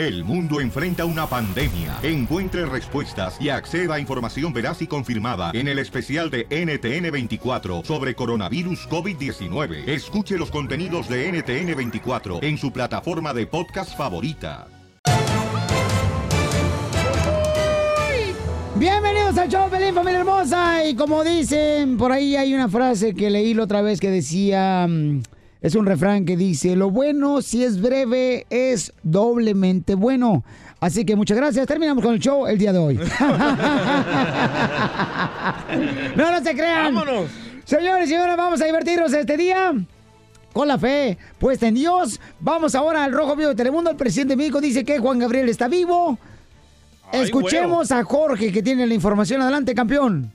El mundo enfrenta una pandemia. Encuentre respuestas y acceda a información veraz y confirmada en el especial de NTN24 sobre coronavirus COVID-19. Escuche los contenidos de NTN24 en su plataforma de podcast favorita. Bienvenidos al show, Pelín, familia hermosa. Y como dicen, por ahí hay una frase que leí la otra vez que decía, mm, es un refrán que dice, lo bueno si es breve es doblemente bueno. Así que muchas gracias. Terminamos con el show el día de hoy. no, no se crean. Vámonos. Señores y señoras, vamos a divertirnos este día. Con la fe puesta en Dios. Vamos ahora al Rojo Vivo de Telemundo. El presidente de México dice que Juan Gabriel está vivo. Escuchemos a Jorge que tiene la información. Adelante, campeón.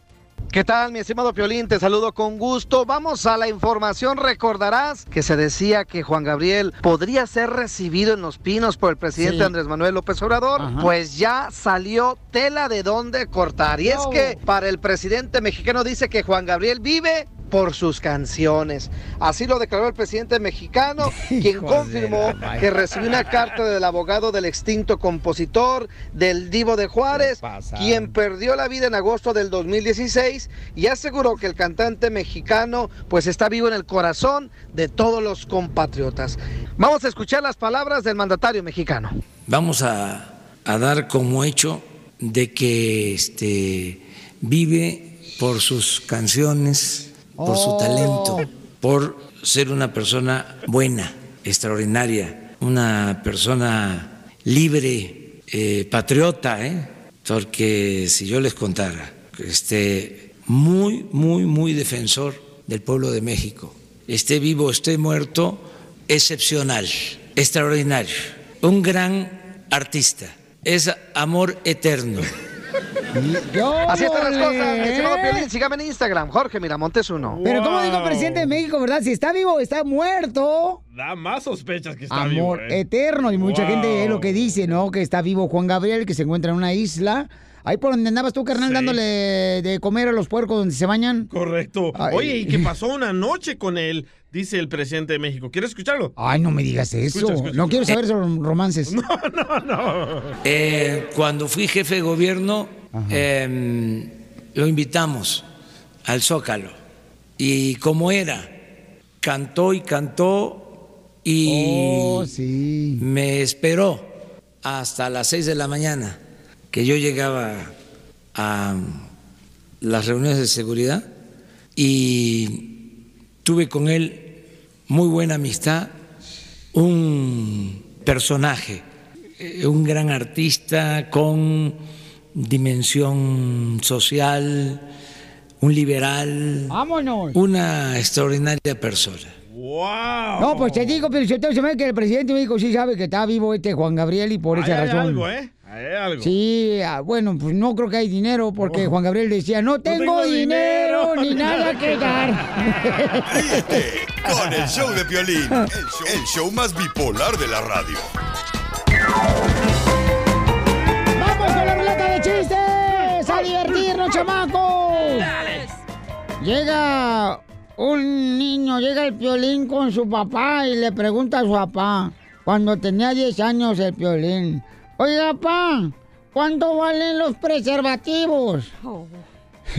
¿Qué tal, mi estimado Piolín? Te saludo con gusto. Vamos a la información. Recordarás que se decía que Juan Gabriel podría ser recibido en Los Pinos por el presidente Sí. Andrés Manuel López Obrador. Ajá. Pues ya salió tela de dónde cortar. Y es que para el presidente mexicano dice que Juan Gabriel vive por sus canciones. Así lo declaró el presidente mexicano, quien confirmó que recibió una carta del abogado del extinto compositor, del Divo de Juárez, quien perdió la vida en agosto del 2016 y aseguró que el cantante mexicano pues está vivo en el corazón de todos los compatriotas. Vamos a escuchar las palabras del mandatario mexicano. Vamos a, a dar como hecho de que este, vive por sus canciones, por su Oh. talento, por ser una persona buena, extraordinaria, una persona libre, eh, patriota, ¿eh? porque si yo les contara, este, muy, muy, muy defensor del pueblo de México, esté vivo, esté muerto, excepcional, extraordinario, un gran artista, es amor eterno. Así están las cosas, estimado. Piolín. Sígame en Instagram, Jorge Miramontes uno. Pero como dijo el presidente de México, ¿verdad? Si está vivo, está muerto. Da más sospechas que está Amor vivo. ¿eh? eterno. Y mucha Wow. gente es lo que dice, ¿no? Que está vivo Juan Gabriel, que se encuentra en una isla. Ahí por donde andabas tú, carnal, dándole de comer a los puercos donde se bañan. Correcto. Ay. Oye, y que pasó una noche con él, dice el presidente de México. ¿Quieres escucharlo? Ay, no me digas eso. Escucha, escucha. No quiero saber sobre romances. Eh, cuando fui jefe de gobierno, eh, lo invitamos al Zócalo. Y como era, cantó y cantó y Oh, sí. me esperó hasta las seis de la mañana que yo llegaba a las reuniones de seguridad y tuve con él muy buena amistad, un personaje, eh, un gran artista con dimensión social, un liberal, Vámonos. una extraordinaria persona. ¡Wow! No, pues te digo, pero si se me ve que el presidente de México sí sabe que está vivo este Juan Gabriel y por Ahí esa hay razón. algo, ¿eh? Ahí hay algo. Sí, ah, bueno, pues no creo que hay dinero porque Juan Gabriel decía, no tengo, tengo dinero, dinero". ni nada que dar. Con el show de Piolín, el show, el show más bipolar de la radio. ¡Vamos con la ruleta de chistes! ¡A divertirnos, chamacos! Llega un niño, llega el piolín con su papá y le pregunta a su papá, cuando tenía 10 años el piolín, oiga, papá, ¿cuánto valen los preservativos?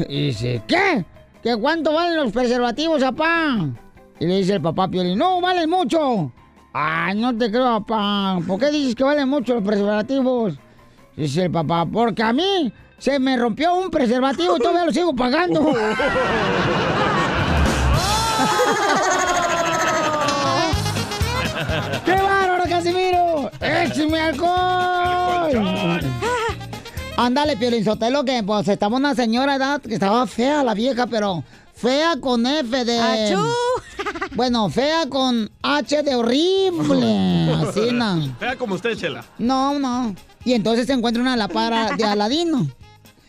Y dice, ¿qué? ¿Que cuánto valen los preservativos, papá? Y le dice el papá Piolín, no, valen mucho. Ay, no te creo, papá. ¿Por qué dices que valen mucho los preservativos? Dice el papá, porque a mí se me rompió un preservativo y todavía lo sigo pagando. ¡Échame alcohol! Ándale, Piolín Sotelo, que pues estaba una señora de edad que estaba fea la vieja, pero fea con F de... ¡Achú! Bueno, fea con H de horrible. Así, no. Vea como usted, Chela. No, no. Y entonces se encuentra una lámpara de Aladino.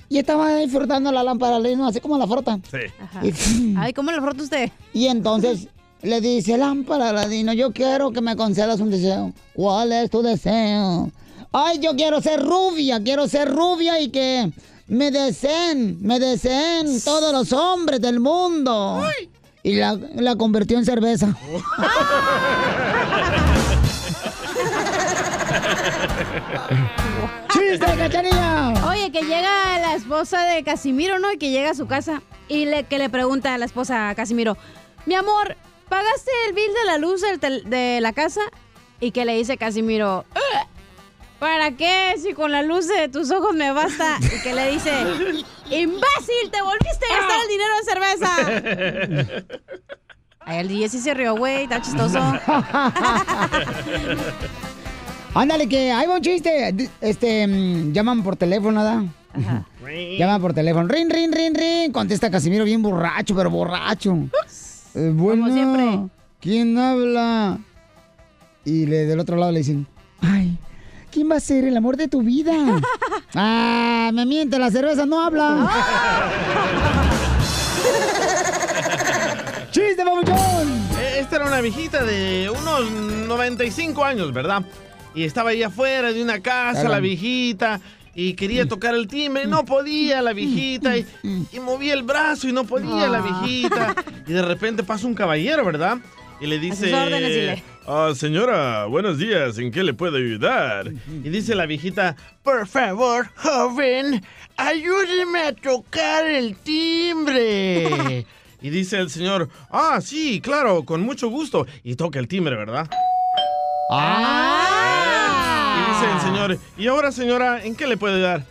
Y estaba disfrutando la lámpara de Aladino, así como la frota. Sí. Ay, ¿cómo la frota usted? Y entonces le dice, lámpara Aladino, yo quiero que me concedas un deseo. ¿Cuál es tu deseo? Ay, yo quiero ser rubia, quiero ser rubia y que me deseen, me deseen todos los hombres del mundo. Y la, la convirtió en cerveza. ¡Chiste, cachanilla! Oye, que llega la esposa de Casimiro, ¿no? Y que llega a su casa y le, que le pregunta a la esposa a Casimiro, mi amor, ¿pagaste el bill de la luz de la casa? Y que le dice Casimiro, "Ugh, ¿para qué? Si con la luz de tus ojos me basta. Y que le dice, imbécil, te volviste a gastar el dinero en cerveza. Ay, el DJ sí se rió, güey, está chistoso. Ándale, que hay un chiste. Este, mm, llaman por teléfono, ¿verdad? Llaman por teléfono. Rin, rin, rin, rin. Contesta Casimiro bien borracho, pero borracho. Eh, bueno, siempre. ¿quién habla? Y le, del otro lado le dicen, ay, ¿quién va a ser el amor de tu vida? ah, me miente, la cerveza no habla. ¡Chiste, babuchón! Eh, Esta era una viejita de unos 95 años, ¿verdad? Y estaba ahí afuera de una casa, la viejita, y quería tocar el timbre, no podía la viejita, y, y movía el brazo y no podía la viejita. Y de repente pasa un caballero, ¿verdad? Y le dice... órdenes. "Ah, señora, buenos días, ¿en qué le puedo ayudar? Y dice la viejita, por favor, joven, ayúdeme a tocar el timbre. Y dice el señor, ah, sí, claro, con mucho gusto. Y toca el timbre, ¿verdad? ¡Ah! Y dice el señor, y ahora señora, ¿en qué le puedo ayudar?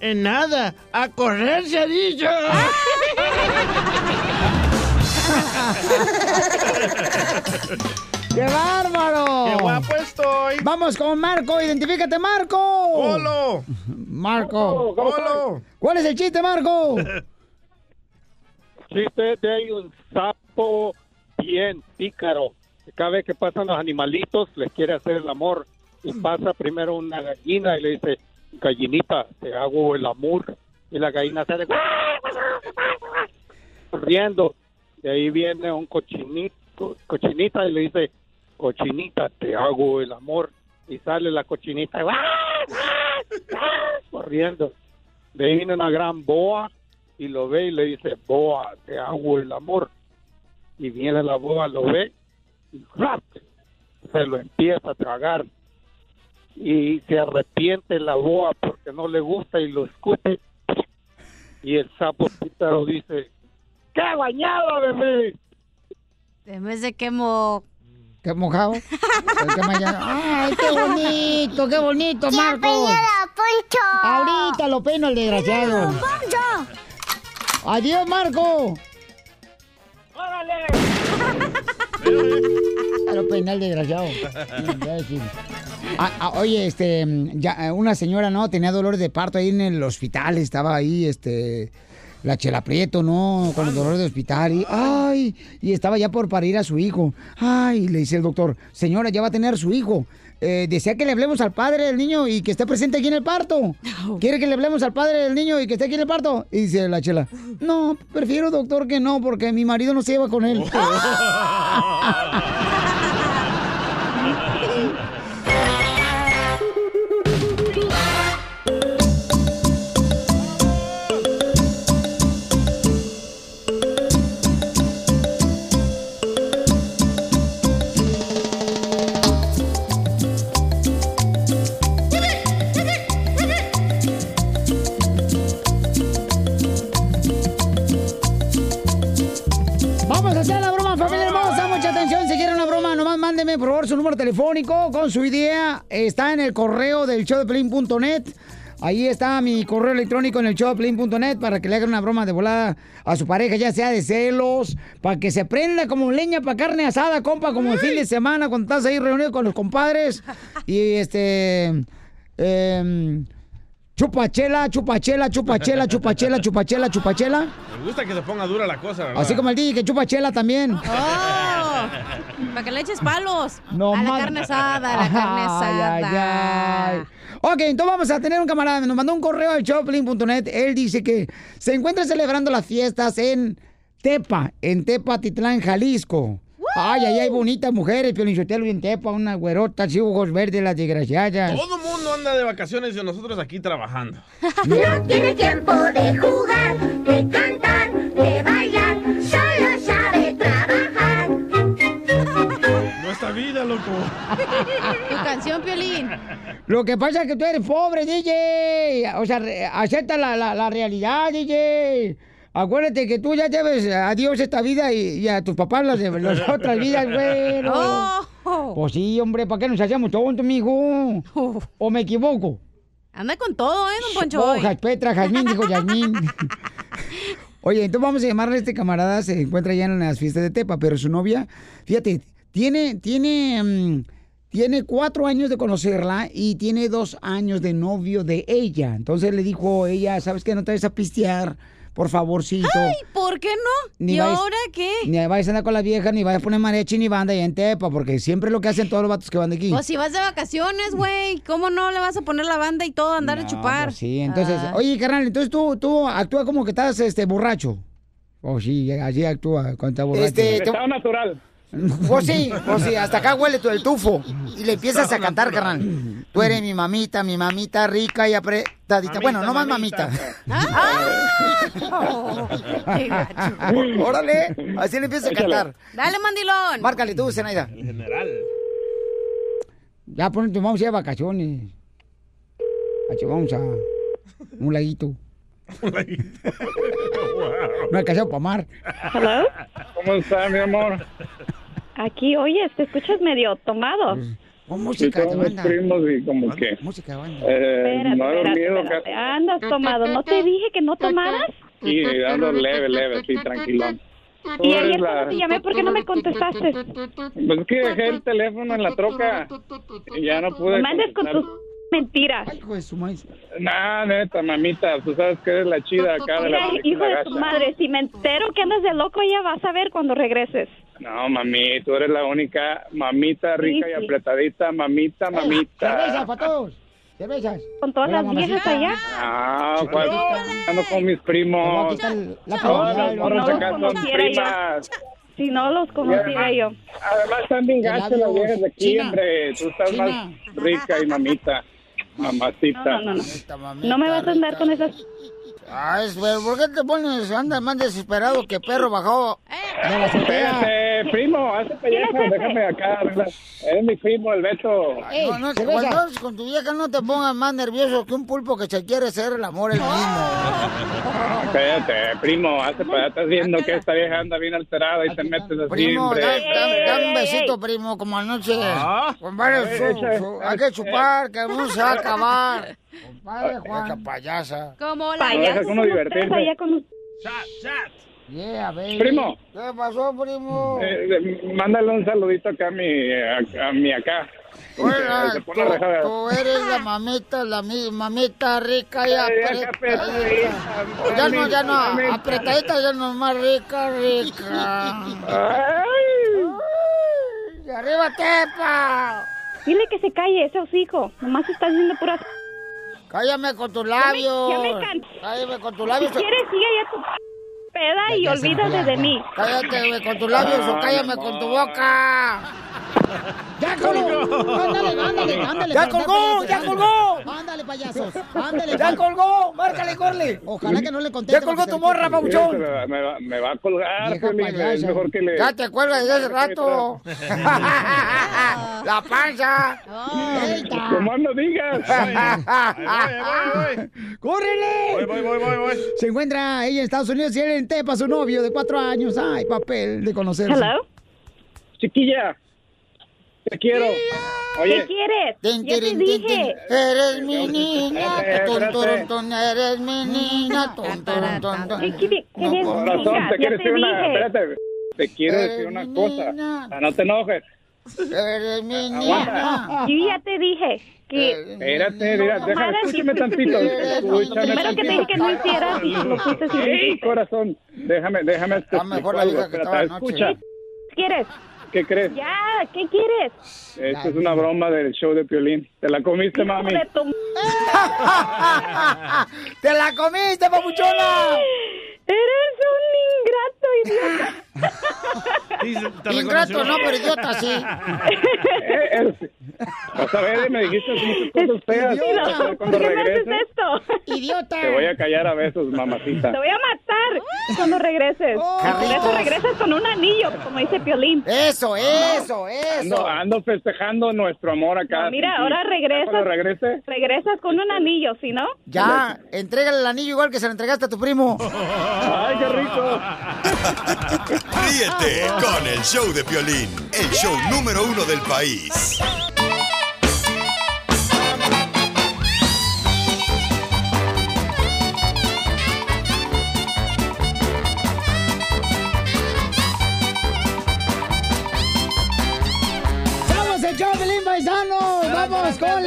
En nada, a correr se ha dicho. ¡Qué bárbaro! ¡Qué guapo estoy! Vamos con Marco, identifícate, Marco. ¡Holo! Marco. ¡Holo! ¿Cuál es el chiste, Marco? chiste de un sapo bien pícaro. Cada vez que pasan los animalitos, les quiere hacer el amor. Y pasa primero una gallina y le dice, gallinita, te hago el amor. Y la gallina sale riendo. De ahí viene un cochinito, cochinita y le dice, cochinita, te hago el amor. Y sale la cochinita corriendo. De ahí viene una gran boa y lo ve y le dice, boa, te hago el amor. Y viene la boa, lo ve y ¡rap! se lo empieza a tragar. Y se arrepiente la boa porque no le gusta y lo escupe. Y el sapo pícaro dice, ¡qué bañado, bebé! En vez de quemo... ¿Qué mojado? ¡Ay, qué bonito, qué bonito, Marco! Ahorita lo peino el desgraciado. ¡Adiós, Marco! Lo peiné el desgraciado. Ah, ah, oye, este, ya, eh, una señora, ¿no? Tenía dolores de parto ahí en el hospital, estaba ahí, este, la Chela Prieto, ¿no? Con los dolores de hospital y, ay, y estaba ya por parir a su hijo. Ay, le dice el doctor, señora, ya va a tener su hijo. Eh, desea que le hablemos al padre del niño y que esté presente aquí en el parto. ¿Quiere que le hablemos al padre del niño y que esté aquí en el parto? Y dice la Chela, no, prefiero, doctor, que no, porque mi marido no se lleva con él. mándeme, por favor, su número telefónico con su idea. Está en el correo del showdeplin.net. Ahí está mi correo electrónico en el showdeplin.net para que le hagan una broma de volada a su pareja, ya sea de celos, para que se prenda como leña para carne asada, compa, como el fin de semana cuando estás ahí reunido con los compadres. Y este. em, chupachela, chupachela, chupachela, chupachela, chupachela, chupachela. Me gusta que se ponga dura la cosa, ¿verdad? Así como el DJ que chupa chela también. ¡Oh! Para que le eches palos. No a la carne asada, a la carne asada. Ay, ay, ay. Ok, entonces vamos a tener un camarada. Nos mandó un correo al shoplin.net. Él dice que se encuentra celebrando las fiestas en Tepa, en Tepa, Titlán, Jalisco. Ay, ay, ay, bonitas mujeres, Piolinchotelo en Tepa, una güerota, así, ojos verdes, las desgraciadas. Todo el mundo anda de vacaciones y nosotros aquí trabajando. No tiene tiempo de jugar, de cantar, de bailar, solo sabe trabajar. Nuestra vida, loco. Tu canción, Piolín. Lo que pasa es que tú eres pobre, DJ. O sea, acepta la, la, la realidad, DJ. Acuérdate que tú ya debes a Dios esta vida y, y a tus papás las, otras vidas, güey. Oh. Pues sí, hombre, ¿para qué nos hacemos tontos, mijo? ¿O me equivoco? Anda con todo, ¿eh, don Poncho? Hojas, Petra, Jazmín, dijo Yasmín. Oye, entonces vamos a llamarle a este camarada, se encuentra ya en las fiestas de Tepa, pero su novia, fíjate, tiene, tiene, mm, tiene cuatro años de conocerla y tiene dos años de novio de ella. Entonces le dijo ella, ¿sabes qué? No te vayas a pistear, por favorcito. Ay, ¿por qué no? Ni ¿Y ahora qué? Ni vayas a andar con la vieja, ni vayas a poner mariachi ni banda allá en Tepa, porque siempre lo que hacen todos los vatos que van de aquí. Pues si vas de vacaciones, güey, ¿cómo no le vas a poner la banda y todo, andar a chupar? Pues sí, entonces, Ah. oye, carnal, entonces tú, tú actúa como que estás este borracho. Oh, sí, así actúa cuando está borracho. Este, te- natural. Pues sí, pues sí, hasta acá huele todo el tufo. Y le empiezas a cantar, carnal. Tú eres mi mamita, mi mamita rica y apretadita. bueno, no más mamita. Qué gacho. Órale, así le empiezas a cantar. Dale, mandilón. Márcale tú, Zenaida. En general. Ya ponete, vamos a ir a vacaciones. Vamos a un laguito. No alcanzado para mar. Hello. ¿Cómo está, mi amor? Aquí, oye, te escuchas medio tomado. Con Sí, música de somos banda. primos y como que Música de banda. eh, Espérate, no he espérate, dormido espérate. casi. Andas tomado. ¿No te dije que no tomaras? Y dando leve, leve, sí, tranquilón. Y ayer la- cuando te llamé, ¿por qué no me contestaste? Pues es que dejé el teléfono en la troca y ya no pude. No mandes con tus mentiras. Hijo de su maíz. Nah, neta, mamita, tú sabes que eres la chida acá de la Mira, hijo de tu madre, si me entero que andas de loco, ya vas a ver cuando regreses. No, mami, tú eres la única mamita rica Sí, y apretadita, mamita, mamita. para todos. Cervezas. Con todas Hola, las viejas allá. Ah, cuando ando con mis Te primos. la Todas las no los acá son yo. Si no los conociera yo. Además están bien gachas las viejas de aquí, China. hombre. Tú estás China. más rica y mamita. Mamacita. No, no, no. No mamita me vas a andar rica. con esas... Ay, pero ¿por qué te pones, andas más desesperado que perro bajado? De la azotea. Espérate, primo, hazte pellejo, déjame acá. arreglar. Es mi primo, el Beto. Ey, No, no, cerveza. cuando con tu vieja no te pongas más nervioso que un pulpo que se quiere hacer el amor el mismo. Espérate, primo, hazte para allá. Estás viendo que esta vieja anda bien alterada y te metes así, Primo, hombre. da, da- da un besito, primo, como anoche. Ah. Echa- su- hay que chupar, que no se va a acabar. Compadre Esa Juan. payasa. Como la... Somos tres divertirse. allá con un- Chat, chat. Yeah, baby. Primo, ¿Qué pasó, primo? eh, eh, mándale un saludito acá a mi, a, a mi acá. Oiga, Se tú, tú eres la mamita, la mi- mamita rica y Ay, apretadita. Ya no, ya no, apretadita ya no más rica, rica. Ay. ¡Y arriba, Tepa! Dile que se calle ese hocico. Nomás está haciendo puras... Cállame con tus labios. ya me cansé. Cállame con tus Si labios. quieres, sigue ya tu peda y olvídate de mí. Cállate güey, con tus labios o cállame con tu boca. ¡Ya colgó! ¡Ándale, ándale, ándale! ¡Ya colgó, ya colgó! ¡Ándale, payasos! ¡Ándale! ¡Ya colgó! ¡Márcale, corle! Ojalá que no le conteste. ¡Ya colgó tu morra, papuchón! Me va, a colgar, es mejor que le... Ya te cuelgas desde hace rato. ¡La panza! Como no digas. ¡Córrele! Voy, voy, voy, voy, voy. Se encuentra ella en Estados Unidos y él en Tepa, su novio de cuatro años. ¡Ay, papel de conocerse! Hello. Chiquilla, te quiero. ¿Qué Oye, quieres? Tin, Ya te tin, tin. dije. Eres mi niña, Eh, ton, turun, ton, eres mi niña, ton, turun, ton, ton. ¿Qué quieres? No, ¿Qué Hija, te quiero te decir una... Espérate, te quiero Eres decir una cosa. Ah, No te enojes. Eres mi niña. Yo ya te dije que... Espérate, mira, déjame, escúchame tantito. Escúchame Primero que te dije que no tantito. hicieras y lo fuiste sin Ey, corazón, déjame, déjame. Está mejor explico la algo, vida que espérate, estaba anoche. Escucha, ¿Quieres? ¿Qué crees? Ya, ¿qué quieres? Esto es una broma del show de Piolín. ¿Te la comiste, mami? De tu- ¡Te la comiste, papuchona! Eres un ingrato, idiota. Ingrato no, pero idiota sí. Vas a ver, me dijiste muchas cosas feas. Cuando ¿Por qué me haces regreses. esto? Idiota. Te voy a callar a besos, mamacita. Te voy a matar cuando regreses. Eso Carlitos. regresas con un anillo, como dice Piolín. Eso, eso, Ando, ando festejando nuestro amor acá. No, mira, ahora regresas. Regrese, Regresas con un anillo, ¿sí no? Ya, entrégale el anillo igual que se lo entregaste a tu primo. ¡Ay, qué rico! Ríete con el show de Piolín, el show número uno del país.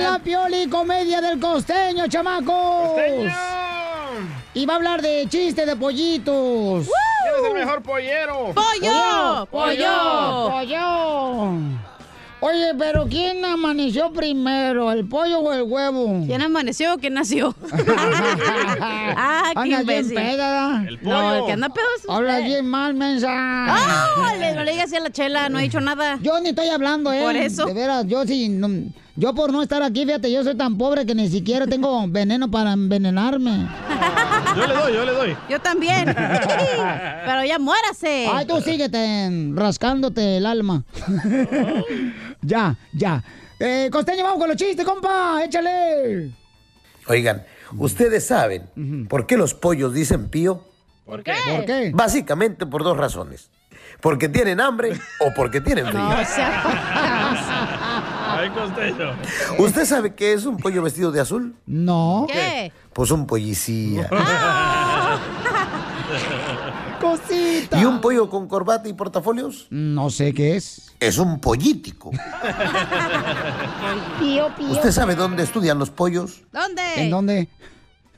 La pioli comedia del costeño, chamacos! Y va a hablar de chistes de pollitos. ¿Quién es el mejor pollero? ¡Pollo! ¡Pollo! ¡Pollo! Oye, pero ¿quién amaneció primero, el pollo o el huevo? ¿Quién amaneció o quién nació? ah, qué Anda bien peda. El pollo. No, el que anda pedo es usted. Hablas bien mal, mensa. Ah, le- no le digas así a la chela, no he dicho nada. Yo ni estoy hablando, ¿eh? Por eso. De veras, yo sí. no- yo por no estar aquí, fíjate, yo soy tan pobre que ni siquiera tengo veneno para envenenarme. Yo le doy, yo le doy. Yo también. Pero ya muérase. Ay, tú síguete rascándote el alma. Ya, ya. Eh, Costeño, vamos con los chistes, compa. Échale. Oigan, ¿ustedes saben por qué los pollos dicen pío? ¿Por qué? ¿Por qué? Básicamente por dos razones. Porque tienen hambre o porque tienen frío. Ay, costeño. ¿Usted sabe qué es un pollo vestido de azul? No. ¿Qué? Pues un policía. ¿Y un pollo con corbata y portafolios? No sé qué es. Es un pollítico. Pío, pío. ¿Usted sabe dónde estudian los pollos? ¿Dónde? ¿En dónde?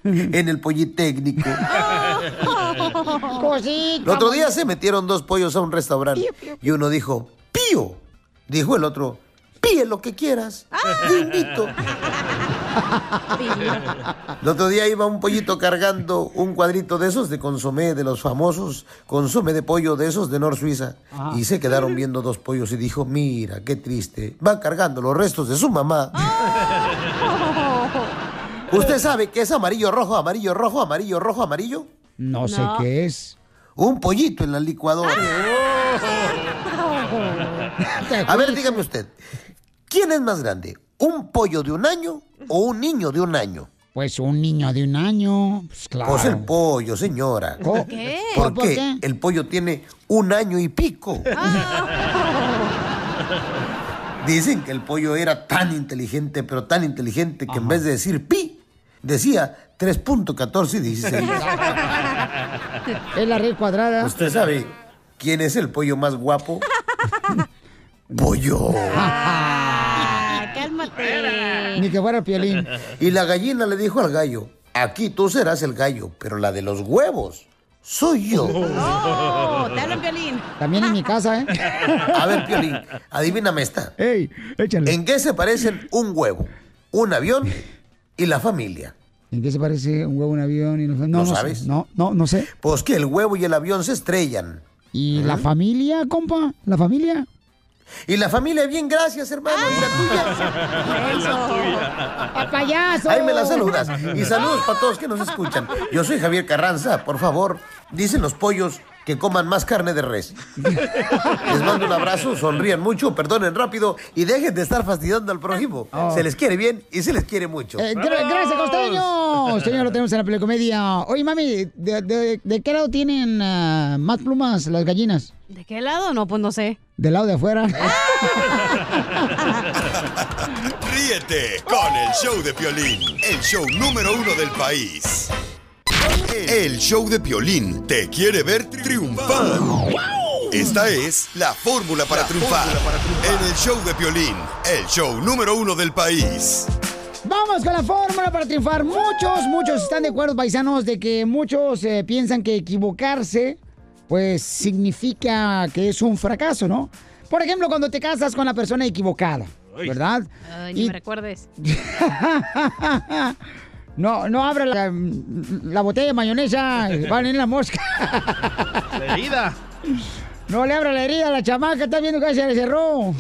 En el Politécnico. Cosita. El otro día se metieron dos pollos a un restaurante y uno dijo, pío. Dijo el otro, píe lo que quieras. Yo invito. El otro día iba un pollito cargando un cuadrito de esos de consomé de los famosos, consomé de pollo de esos de Nor Suiza. Ajá. Y se quedaron viendo dos pollos y dijo, mira, qué triste. Va cargando los restos de su mamá. ¿Usted sabe qué es amarillo, rojo, amarillo, rojo, amarillo, rojo, amarillo? No sé No. qué es. Un pollito en la licuadora. A ver, dígame usted, ¿quién es más grande? ¿Un pollo de un año o un niño de un año? Pues un niño de un año. Pues claro. Pues el pollo, señora. ¿Por qué? ¿Por ¿Por qué? El pollo tiene un año y pico. Dicen que el pollo era tan inteligente, pero tan inteligente que en vez de decir pi, decía 3.1416. Es la red cuadrada. ¿Usted sabe quién es el pollo más guapo? pollo. Ni que fuera piolín. Y la gallina le dijo al gallo, aquí tú serás el gallo, pero la de los huevos soy yo. Oh, te hablan violín. También en mi casa, ¿eh? A ver, Piolín, adivíname esta. Ey, échale. ¿En qué se parecen un huevo, un avión y la familia? ¿En qué se parece un huevo, un avión? Y no, no, ¿No sé. sabes? No, no, no sé. Pues que el huevo y el avión se estrellan. ¿Y la familia, compa? ¿La familia? Y la familia, bien, gracias, hermano. ¿Y la ¡A payaso! tuya? Ahí me la saludas. Y saludos para todos que nos escuchan. Yo soy Javier Carranza, por favor. Dicen los pollos que coman más carne de res. Les mando un abrazo, sonrían mucho, perdonen rápido y dejen de estar fastidiando al prójimo. Se les quiere bien y se les quiere mucho. Eh, gra- gracias, costeño. Señor, lo tenemos en la pelicomedia. Oye, mami, ¿de, de- de qué lado tienen ah, más plumas las gallinas? ¿De qué lado? No, pues no sé. ¿Del lado de afuera? Ríete con el show de Piolín, el show número uno del país. El show de Piolín te quiere ver triunfar. Esta es la fórmula para triunfar en el show de Piolín, el show número uno del país. Vamos con la fórmula para triunfar. Muchos, muchos están de acuerdo, paisanos, de que muchos eh, piensan que equivocarse, pues significa que es un fracaso, ¿no? Por ejemplo, cuando te casas con la persona equivocada, ¿verdad? Ay, ni Y- me recuerdes. No, no abra la, la botella de mayonesa, van en la mosca. Leída. No le abra la herida a la chamaca, está viendo que se le cerró.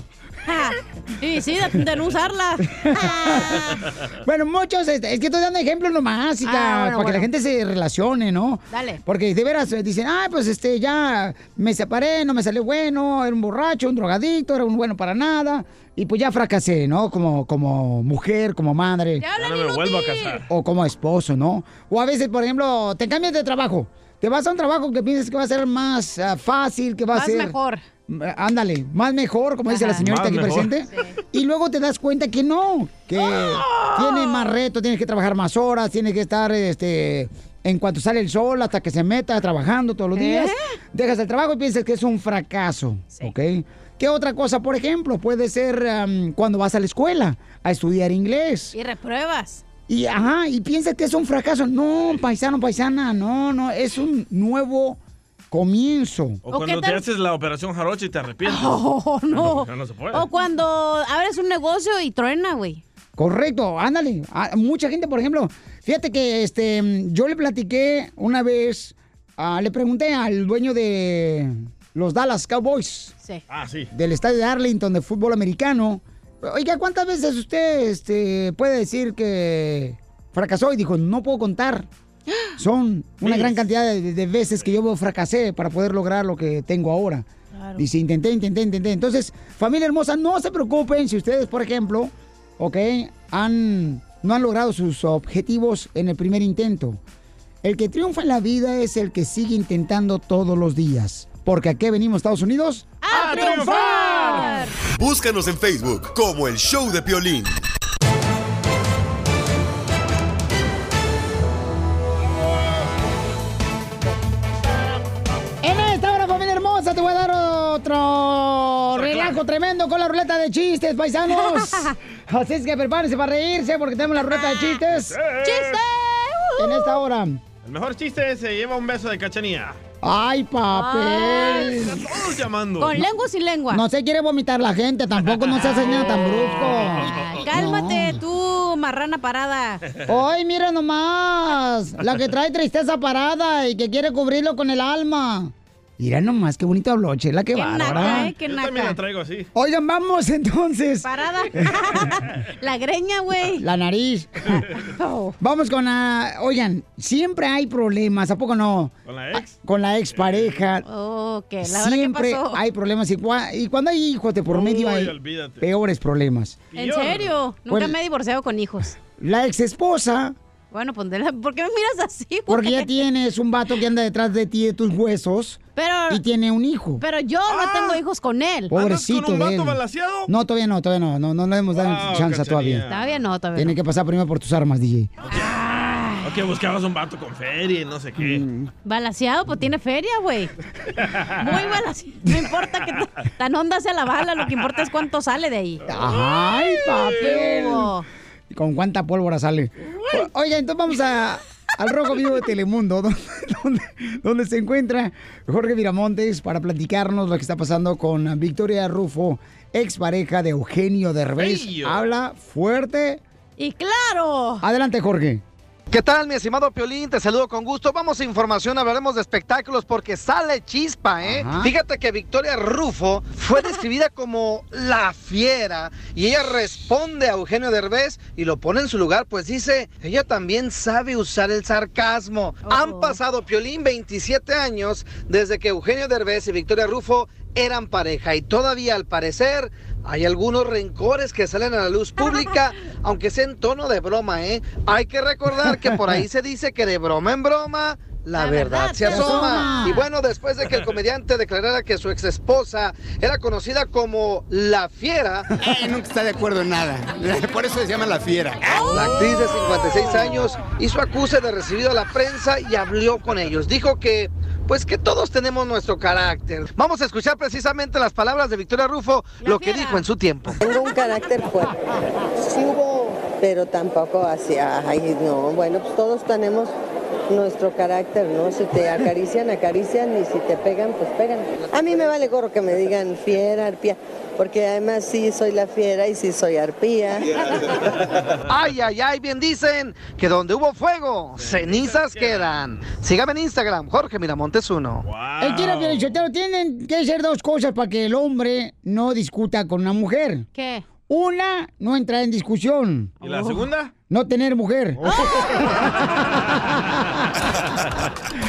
Y sí, de, de no usarla. Bueno, muchos, este, es que estoy dando ejemplos nomás, Ah, bueno, para que la gente se relacione, ¿no? Dale. Porque de veras eh, dicen, ay, pues este, ya me separé, no me salió bueno, era un borracho, un drogadicto, era un bueno para nada. Y pues ya fracasé, ¿no? Como, como mujer, como madre. Ya no me vuelvo a casar. O como esposo, ¿no? O a veces, por ejemplo, te cambias de trabajo. Te vas a un trabajo que piensas que va a ser más ah, fácil, que va Más a ser... mejor. Eh, Ándale, más mejor, como dice la señorita Más aquí mejor. presente. Y luego te das cuenta que no, que tiene más reto, tienes que trabajar más horas, tienes que estar este en cuanto sale el sol hasta que se meta trabajando todos los días. Dejas el trabajo y piensas que es un fracaso, ¿ok? ¿Qué otra cosa, por ejemplo? Puede ser cuando vas a la escuela a estudiar inglés. Y repruebas. Y, ajá, y piensas que es un fracaso. No, paisano, paisana, no, no, es un nuevo comienzo. O cuando te haces la operación jarocha y te arrepientes. Oh, no. Ya no se puede. O cuando abres un negocio y truena, güey. Correcto, ándale. A- mucha gente, por ejemplo, fíjate que este, yo le platiqué una vez, ah, le pregunté al dueño de los Dallas Cowboys, Sí. Ah, sí. del estadio de Arlington de fútbol americano, oiga, ¿cuántas veces usted este, puede decir que fracasó? Y dijo, no puedo contar. Son una gran cantidad de, de veces que yo fracasé para poder lograr lo que tengo ahora. Claro. Dice, intenté, intenté, intenté. Entonces, familia hermosa, no se preocupen si ustedes, por ejemplo, ok, han, no han logrado sus objetivos en el primer intento. El que triunfa en la vida es el que sigue intentando todos los días. Porque aquí venimos, Estados Unidos. ¡A triunfar! Búscanos en Facebook como el show de Piolín. Tremendo con la ruleta de chistes, paisanos. Así es que prepárense para reírse porque tenemos la ruleta de chistes. ¡Chiste! En esta hora. El mejor chiste se lleva un beso de cachanía. ¡Ay, papel! Están todos llamando. Con lengua o sin lengua. No se quiere vomitar la gente, tampoco no se hace nada tan brusco. Cálmate, tú, marrana parada. ¡Ay, mira nomás! La que trae tristeza parada y que quiere cubrirlo con el alma. Mira nomás, qué bonito habló, Chela, qué Qué bárbara. naca, eh, qué Yo también la traigo así. Oigan, vamos entonces. Parada. La greña, güey. La nariz. Oh. Vamos con la... Oigan, siempre hay problemas, ¿a poco no? ¿Con la ex? Con la expareja. Oh, ¿qué? ¿La Siempre pasó? hay problemas. Y, cua- y cuando hay hijos de por medio Uy, hay olvídate. peores problemas. ¿En serio? Nunca Bueno. me he divorciado con hijos. La ex esposa, Bueno, pues, de la- ¿por qué me miras así, güey? porque ya tienes un vato que anda detrás de ti, de tus huesos, Pero, y tiene un hijo. pero yo no tengo hijos con él. Pobrecito ¿Andas con un vato balaseado? No, todavía no, todavía no. No, no le hemos dado Wow, chance todavía. Todavía no, todavía Tiene no. que pasar primero por tus armas, DJ. O que buscabas un vato con feria y no sé qué. Mm. Balaseado, pues tiene feria, güey. Muy balaseado. No importa que ta- tan honda sea la bala, lo que importa es cuánto sale de ahí. ¡Ay, papel! Oh. ¿Y ¿Con cuánta pólvora sale? Oiga, entonces vamos a, al Rojo Vivo de Telemundo, donde, donde- donde se encuentra Jorge Viramontes para platicarnos lo que está pasando con Victoria Rufo, expareja de Eugenio Derbez. Bello. Habla fuerte. Y claro. Adelante, Jorge. ¿Qué tal, mi estimado Piolín? Te saludo con gusto. Vamos a información, hablaremos de espectáculos porque sale chispa, ¿eh? Ajá. Fíjate que Victoria Rufo fue describida como la fiera y ella responde a Eugenio Derbez y lo pone en su lugar, pues dice, ella también sabe usar el sarcasmo. Oh. Han pasado, Piolín, 27 años desde que Eugenio Derbez y Victoria Rufo eran pareja y todavía al parecer hay algunos rencores que salen a la luz pública, aunque sea en tono de broma, ¿eh? Hay que recordar que por ahí se dice que de broma en broma la, La verdad, verdad se se asoma. asoma. Y bueno, después de que el comediante declarara que su ex esposa era conocida como la fiera, Eh, nunca está de acuerdo en nada. Por eso se llama la fiera. la actriz de 56 años hizo acuse de recibido a la prensa y habló con ellos. Dijo que, pues que todos tenemos nuestro carácter. Vamos a escuchar precisamente las palabras de Victoria Rufo, La lo que dijo en su tiempo. Tengo un carácter fuerte. Sí hubo, pero tampoco hacia, ay, no, bueno, pues todos tenemos nuestro carácter, ¿no? Si te acarician, acarician y si te pegan, pues pegan. A mí me vale gorro que me digan fiera, arpía, porque además sí soy la fiera y sí soy arpía. Ay, ay, ay, bien dicen que donde hubo fuego, cenizas quedan. Sígame en Instagram, Jorge Miramontes uno. El tiro Piolichotelo, tienen que ser dos cosas para que el hombre no discuta con una mujer. ¿Qué? Una, no entrar en discusión. ¿Y la segunda? No tener mujer.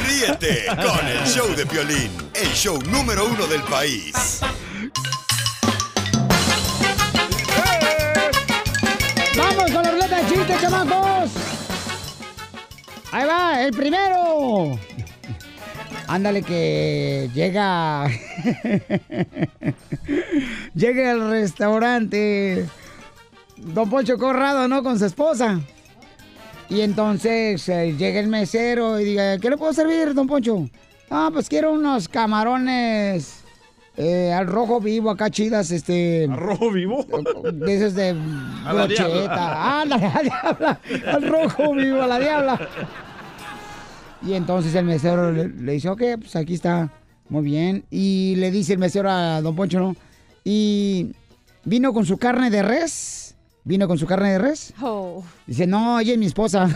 Ríete con el show de Piolín, el show número uno del país. ¡Vamos con la ruleta de chistes, chamacos! Ahí va, el primero. Ándale que llega... llega al restaurante Don Poncho Corrado, ¿no? Con su esposa. Y entonces eh, llega el mesero y diga, ¿qué le puedo servir, Don Poncho? Ah, pues quiero unos camarones eh, al rojo vivo, acá chidas, este... ¿Al rojo vivo? De esos de brocheta. diabla. Ándale, a la diabla. Al rojo vivo, a la diabla. Y entonces el mesero le, le dice, ok, pues aquí está, muy bien. Y le dice el mesero a Don Poncho, ¿no? Y vino con su carne de res. ¿Vino con su carne de res? Oh. Dice, no, ella es mi esposa.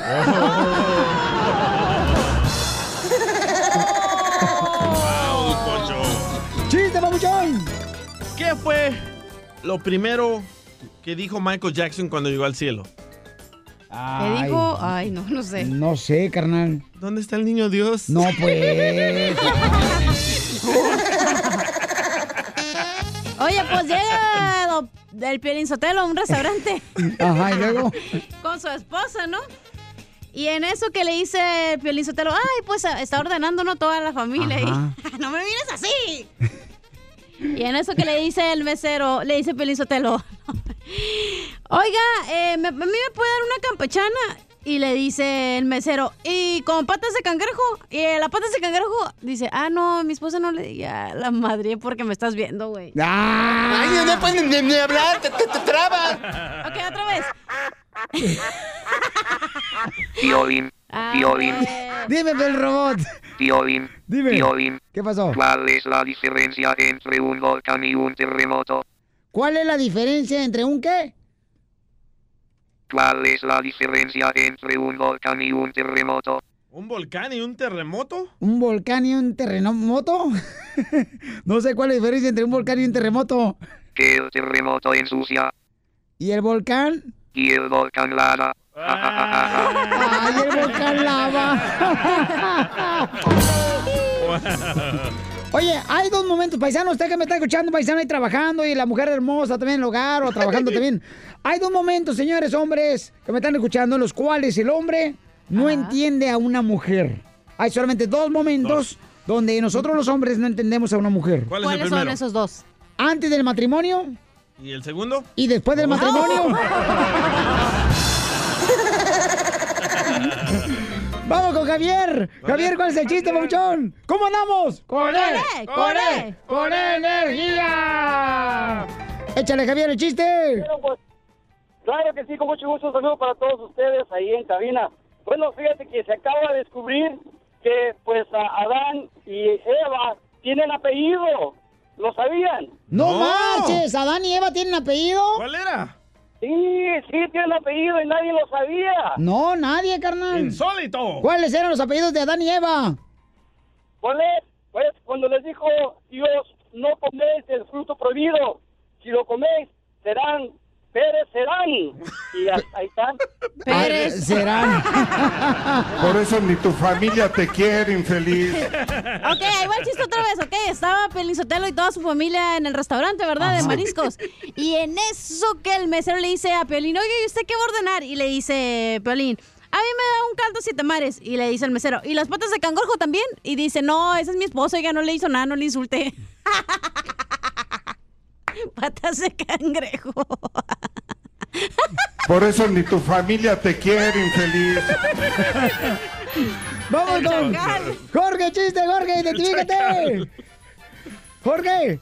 ¡Chiste, papuchón! ¿Qué fue lo primero que dijo Michael Jackson cuando llegó al cielo? ¿Qué dijo? Ay, no, no sé. No sé, carnal. ¿Dónde está el niño Dios? No, pues. Oye, pues llega do- el Piolín Sotelo a un restaurante Ajá, y luego. con su esposa, ¿no? Y en eso que le dice el Piolín Sotelo, ay, pues está ordenando, ¿no? Toda la familia. Y, Ajá. no me mires así. Y en eso que le dice el mesero, le dice Piolín Sotelo, oiga, eh, ¿me- ¿a mí me puede dar una campechana? Y le dice el mesero, ¿y con patas de cangrejo? Y la patas de cangrejo dice, ah, no, mi esposa no le diga la madre porque me estás viendo, güey. ¡Ah! Ay, no pueden ni, ni hablar, te, te, te trabas. Ok, otra vez. Piolín, Piolín, Dime, el robot. Piolín, Dime. ¿Qué pasó? ¿Cuál es la diferencia entre un volcán y un terremoto? ¿Cuál es la diferencia entre un qué? ¿Cuál es la diferencia entre un volcán y un terremoto? ¿Un volcán y un terremoto? ¿Un volcán y un terremoto? no sé cuál es la diferencia entre un volcán y un terremoto. Que el terremoto ensucia ¿Y el volcán? y el volcán lava. ¡Ay, el volcán lava! Oye, hay dos momentos, paisano, usted que me está escuchando, paisano, ahí trabajando, y la mujer hermosa también en el hogar o trabajando también. Hay dos momentos, señores, hombres, que me están escuchando, en los cuales el hombre no entiende a una mujer. Hay solamente dos momentos donde nosotros los hombres no entendemos a una mujer. ¿Cuál es el ¿Cuáles son esos dos? Antes del matrimonio ¿Y el segundo? y después del matrimonio. Vamos con Javier. Javier, ¿cuál es el chiste, papuchón? ¿Cómo andamos? ¡Con él! ¡Con él! ¡Con energía! Échale, Javier, el chiste. Claro que sí, con mucho gusto. Saludo para todos ustedes ahí en cabina. Bueno, fíjate que se acaba de descubrir que pues a Adán y Eva tienen apellido. ¿Lo sabían? ¡No, marches! ¿Adán y Eva tienen apellido? ¿Cuál era? Sí, sí, tienen apellido y nadie lo sabía. No, nadie, carnal. ¡Insólito! ¿Cuáles eran los apellidos de Adán y Eva? ¿Cuál es? Pues cuando les dijo Dios, no coméis el fruto prohibido. Si lo coméis, serán, Pérez serán. Y ahí ahí están. Ah, serán. Por eso ni tu familia te quiere, infeliz. Ok, ahí va el chiste otra vez, ok. Estaba Pelín Sotelo y toda su familia en el restaurante, ¿verdad? De Ajá. mariscos. Y en eso que el mesero le dice a Piolín, oye, ¿y usted qué va a ordenar? Y le dice Piolín, a mí me da un caldo siete mares. Y le dice el mesero, ¿y las patas de cangrejo también? Y dice, no, ese es mi esposo, oiga, no le hizo nada, no le insulte. patas de cangrejo. Por eso ni tu familia te quiere, infeliz. Vamos con. Jorge, chiste, Jorge, identifícate. Jorge.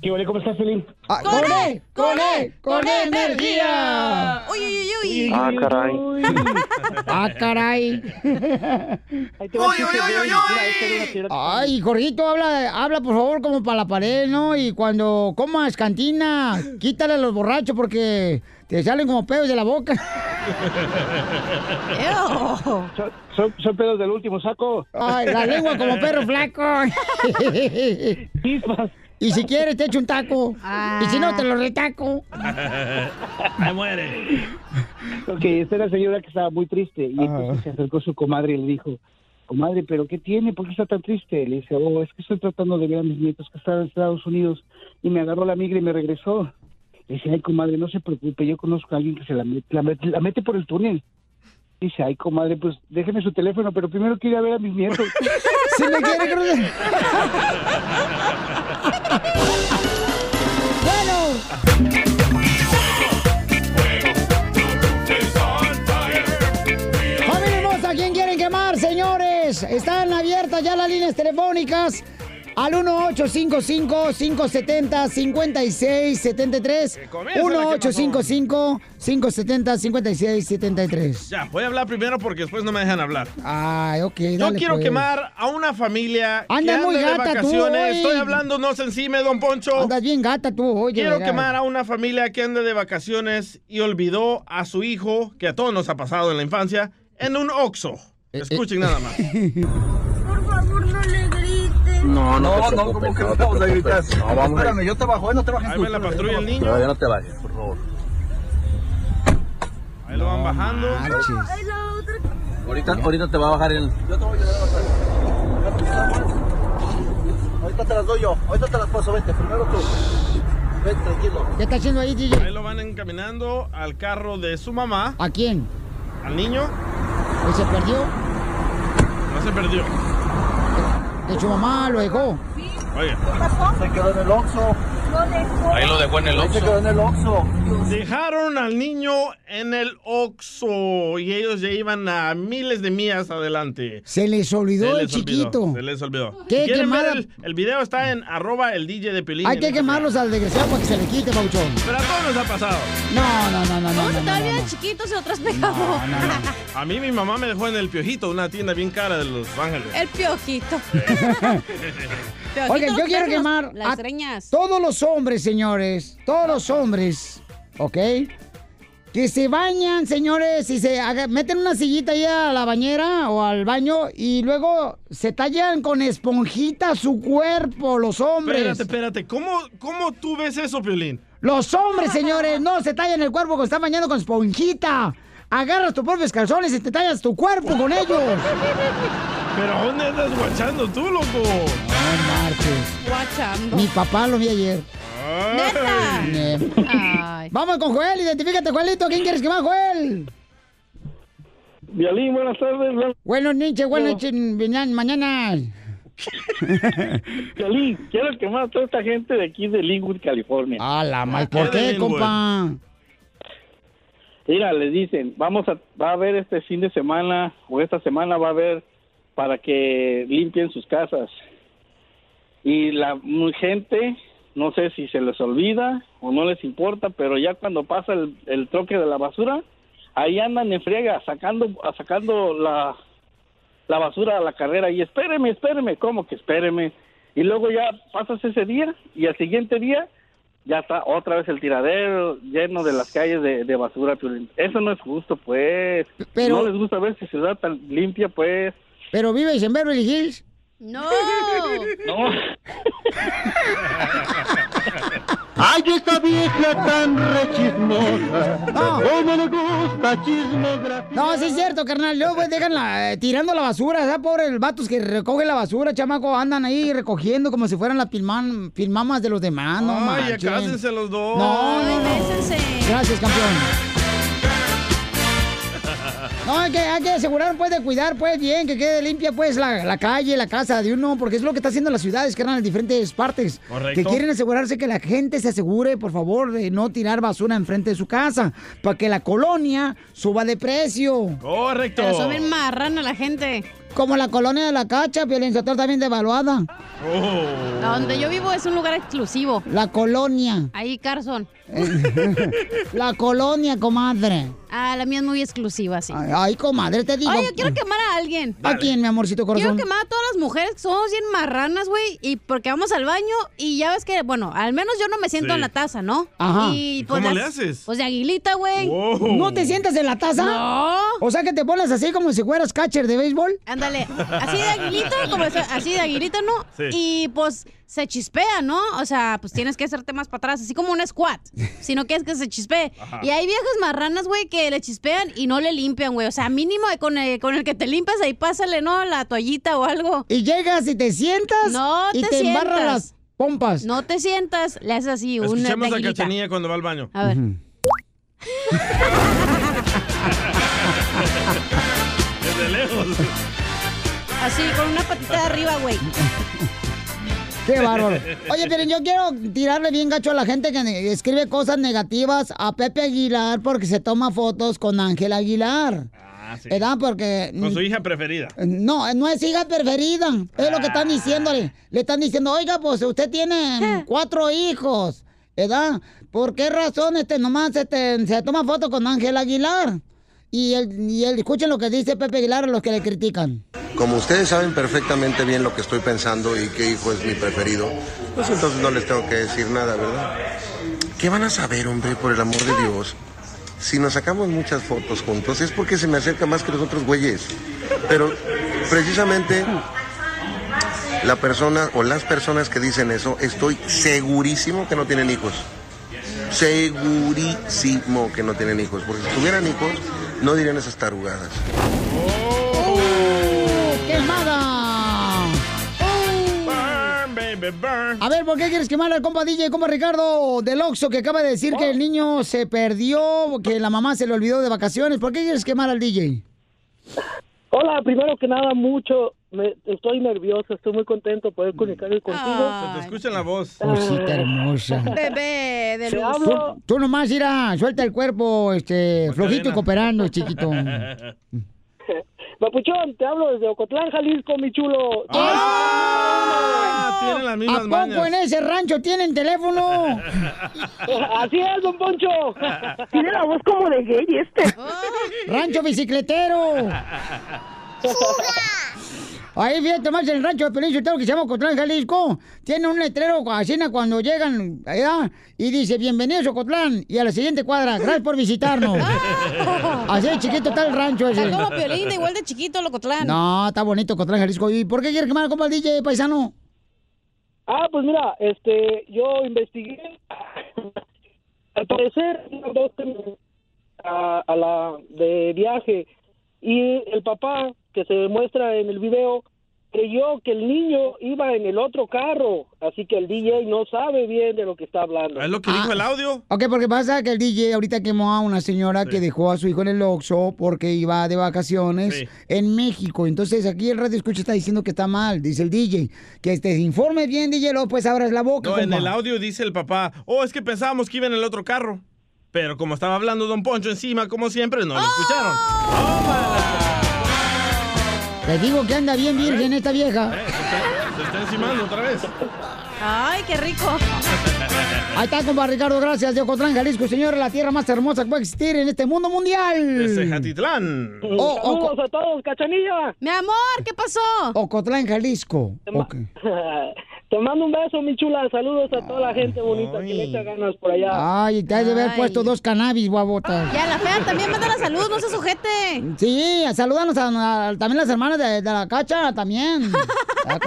¿Qué ole? ¿Cómo estás, Felín? Ah, ¡Con E! ¡Con E! ¡Con E energía! Uy, uy, uy, uy. Ah, caray. ¡Ah, caray! Ay, Jorgito, habla, habla por favor como para la pared, ¿no? Y cuando comas cantina, quítale a los borrachos porque te salen como pedos de la boca. Son, son, son pedos del último saco. Ay, la lengua como perro flaco. Y si quieres te echo un taco. Y si no, te lo retaco. Me muere. Ok, esta era la señora que estaba muy triste y entonces se acercó su comadre y le dijo, comadre, ¿pero qué tiene? ¿Por qué está tan triste? Le dice, oh, es que estoy tratando de ver a mis nietos que están en Estados Unidos y me agarró la migra y me regresó. Le dice, ay, comadre, no se preocupe, yo conozco a alguien que se la mete, la mete, la mete por el túnel. Dice, ay, comadre, pues déjeme su teléfono, pero primero quiero ir a ver a mis nietos. Si me quiere las líneas telefónicas al 1-855-570-5673. comience la 1-855-570-5673. Ya, voy a hablar primero porque después no me dejan hablar. Ay, ok, dale, quiero pues. quemar a una familia que Anda anda muy de gata tú vacaciones. Estoy hablando, no se encime, don Poncho. Andas bien gata tú, oye. Quiero quemar a una familia que anda de vacaciones y olvidó a su hijo, que a todos nos ha pasado en la infancia, en un Oxxo. Eh, Escuchen nada más. Por favor, no le griten. No, no, no, ¿cómo que no te vamos a gritar? No, vamos. Espérame, yo te bajo, ¿eh? no te bajes Ahí tú. va la patrulla el niño. No, ya no te bajes, por favor. Ahí lo van bajando. Ahorita, ahorita te va a bajar el... Yo te voy a ayudar a bajar. Ahorita te las doy yo, ahorita te las paso, vete, primero tú. Vete, tranquilo. ¿Qué está haciendo ahí, DJ? Ahí lo van encaminando al carro de su mamá. ¿A quién? Al niño. ¿Y se perdió? No se perdió. ¿De su mamá lo dejó? Oye. Se quedó en el Oxxo. Ahí lo dejó en el Ahí se quedó en el Oxxo. Dejaron al niño en el Oxxo y ellos ya iban a miles de millas adelante. Se les olvidó Se el les olvidó, chiquito. se les olvidó. ¿Qué Si quieren ver quemada? el, el video está en arroba el DJ de Pelín. Hay que quemarlos al desgraciado para que se le quite, Pauchón. Pero a todos nos ha pasado. No, no, no, no, no. ¿Cómo no, te no, todavía no, no. chiquitos y otros? A mí mi mamá me dejó en el Piojito, una tienda bien cara de Los Ángeles. El piojito. Oigan, yo quiero quemar Las todos los hombres, señores. Todos los hombres, ¿ok? Que se bañan, señores, y se haga- meten una sillita ahí a la bañera o al baño y luego se tallan con esponjita su cuerpo, los hombres. Espérate, espérate. ¿Cómo, ¿Cómo tú ves eso, Piolín? Los hombres, señores, no se tallan el cuerpo cuando están bañando con esponjita. Agarras tus propios calzones y te tallas tu cuerpo con ellos. ¿Pero dónde andas guachando tú, loco? No marches. Guachando. Mi papá lo vi ayer. ¡Neta! Ay. Vamos con Joel, identifícate, Joelito. ¿Quién quieres que Joel? Violín, buenas tardes. Buenos noches, buenas noches, mañana- mañana. Violín, quiero quemar a toda esta gente de aquí de Linwood, California. A la mal, ¿por qué, compa? Mira, les dicen, vamos a, va a haber este fin de semana o esta semana va a haber para que limpien sus casas. Y la gente, no sé si se les olvida o no les importa, pero ya cuando pasa el, el troque de la basura, ahí andan en friega sacando, sacando la, la basura a la carrera y espéreme, espéreme, ¿cómo que espéreme? Y luego ya pasas ese día y al siguiente día ya está otra vez el tiradero lleno de las calles de, de basura. Eso no es justo, pues. Pero- No les gusta ver su ciudad tan limpia, pues. ¿Pero vives en Beverly Hills? No. No. Ay, esta vieja tan rechismosa. No. ¿Cómo le gusta chismografía? No, sí es cierto, carnal. Luego pues, dejan la- eh, tirando la basura, ¿sabes? Pobres vatos que recogen la basura, chamaco, andan ahí recogiendo como si fueran las pilman, pilmamas de los demás, no Ay, ya cásense los dos. No, no, no. Gracias, campeón. No, hay que, hay que asegurar, pues, de cuidar, pues, bien, que quede limpia, pues, la, la calle, la casa de uno, porque es lo que está haciendo las ciudades, carnal, en diferentes partes. Correcto. Que quieren asegurarse que la gente se asegure, por favor, de no tirar basura enfrente de su casa, para que la colonia suba de precio. Correcto. Pero son bien marrana la gente. Como la colonia de la cacha, Sotelo también devaluada. Donde yo vivo es un lugar exclusivo. La colonia. Ahí, Carson. La colonia, comadre. Ah, la mía es muy exclusiva, sí. Ay, ay, comadre, te digo. Oye, yo quiero quemar a alguien. ¿A quién, mi amorcito corazón? Quiero quemar a todas las mujeres que somos bien marranas, güey, y porque vamos al baño y ya ves que, bueno, al menos yo no me siento Sí. en la taza, ¿no? Ajá. Y, ¿Y cómo las- le haces? Pues de aguilita, güey. ¿No te sientas en la taza? No. O sea que te pones así como si fueras catcher de béisbol. Ándale, así de aguilita, como así de aguilita, ¿no? Sí. Y pues se chispea, ¿no? O sea, pues tienes que hacerte más para atrás, así como un squat, si no quieres que se chispee. Ajá. Y hay viejas marranas, güey, que le chispean y no le limpian, güey. O sea, mínimo con el, con el que te limpias ahí pásale, ¿no? La toallita o algo. Y llegas y te sientas No y te, embarran las pompas. No te sientas, le haces así, una Escuchemos a. Cachanilla cuando va al baño. A ver. Desde lejos. Así, con una patita de arriba, güey. Qué bárbaro. Oye, pero yo quiero tirarle bien gacho a la gente que escribe cosas negativas a Pepe Aguilar porque se toma fotos con Ángel Aguilar. Ah, sí. ¿Verdad? Porque... Con su hija preferida. No, no es hija preferida. Es lo que están diciéndole. Le están diciendo, oiga, pues usted tiene cuatro hijos, ¿verdad? ¿Por qué razón este nomás este, se toma foto con Ángel Aguilar? Y él, y él, escuchen lo que dice Pepe Aguilar a los que le critican. Como ustedes saben perfectamente bien lo que estoy pensando y qué hijo es mi preferido, pues entonces no les tengo que decir nada, ¿verdad? ¿Qué van a saber, hombre, por el amor de Dios? Si nos sacamos muchas fotos juntos es porque se me acerca más que los otros güeyes. Pero precisamente la persona o las personas que dicen eso, estoy segurísimo que no tienen hijos. Segurísimo que no tienen hijos. Porque si tuvieran hijos, no dirían esas tarugadas. ¡Quemada! Burn, baby, burn. A ver, ¿por qué quieres quemar al compa DJ, compa Ricardo del Oxxo, que acaba de decir que el niño se perdió, que la mamá se le olvidó de vacaciones? ¿Por qué quieres quemar al DJ? Hola, primero que nada, mucho. Me, estoy nervioso, estoy muy contento de poder comunicarme contigo. Se te escucha la voz. Cosita hermosa. Bebé de Te luz. hablo. Tú, tú nomás irá, suelta el cuerpo, este, flojito y cooperando, chiquito. Papuchón, te hablo desde Ocotlán, Jalisco, mi chulo. Ah, tienen las ¿A mismas poco mañas. en ese rancho tienen teléfono? Así es, don Poncho. Tiene la voz como de gay este. ¡Rancho bicicletero! Ahí fíjate más en el rancho de Pelín que se llama Ocotlán, Jalisco. Tiene un letrero así na, cuando llegan allá y dice, bienvenidos a Ocotlán. Y a la siguiente cuadra, gracias por visitarnos. así de chiquito está el rancho ese. Está como Piolín, igual de chiquito, Locotlán. No, está bonito Ocotlán, Jalisco. ¿Y por qué quiere quemar como el DJ, paisano? Ah, pues mira, este, yo investigué. Al parecer, dos a, a la de viaje y el papá que se muestra en el video creyó que el niño iba en el otro carro, así que el DJ no sabe bien de lo que está hablando. ¿Es lo que dijo el audio? Ok, porque pasa que el DJ ahorita quemó a una señora que dejó a su hijo en el Oxxo porque iba de vacaciones Sí. en México. Entonces aquí el radio escucha está diciendo que está mal, dice el DJ. Que te informe bien, DJ, luego pues abras la boca. No, en el audio dice el papá, oh, es que pensábamos que iba en el otro carro. Pero como estaba hablando Don Poncho encima, como siempre, no lo escucharon. Te digo que anda bien virgen esta vieja. Eh, Se está encimando otra vez. Ay, qué rico. Ahí está, compa Ricardo, gracias de Ocotlán, Jalisco, señor, la tierra más hermosa que puede existir en este mundo mundial. Desde Jatitlán. Oh, oh, Saludos a todos, cachanilla. Mi amor, ¿qué pasó? Ocotlán, Jalisco. Te mando un beso, mi chula. Saludos a toda la gente bonita que le echa ganas por allá. Ay, te has de haber Ay. puesto dos cannabis, guabotas. Ya, la fea también manda la salud, no se sujete. Sí, salúdanos a, a- también las hermanas de, de la cacha, también. Ah.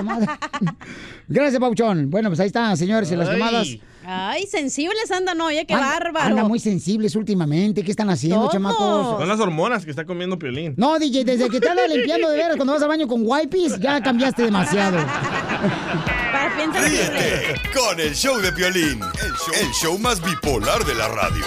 Gracias, Pauchón. Bueno, pues ahí están, señores, y las Ay. llamadas. Ay, sensibles andan, oye, qué Anda- bárbaro. Anda muy sensibles últimamente. ¿Qué están haciendo, Todos. chamacos? Son las hormonas que está comiendo Piolín. No, DJ, desde que te andas limpiando de veras cuando vas al baño con wipes, ya cambiaste demasiado. Para piensa Ríete con el show de Piolín, el show, el show más bipolar de la radio.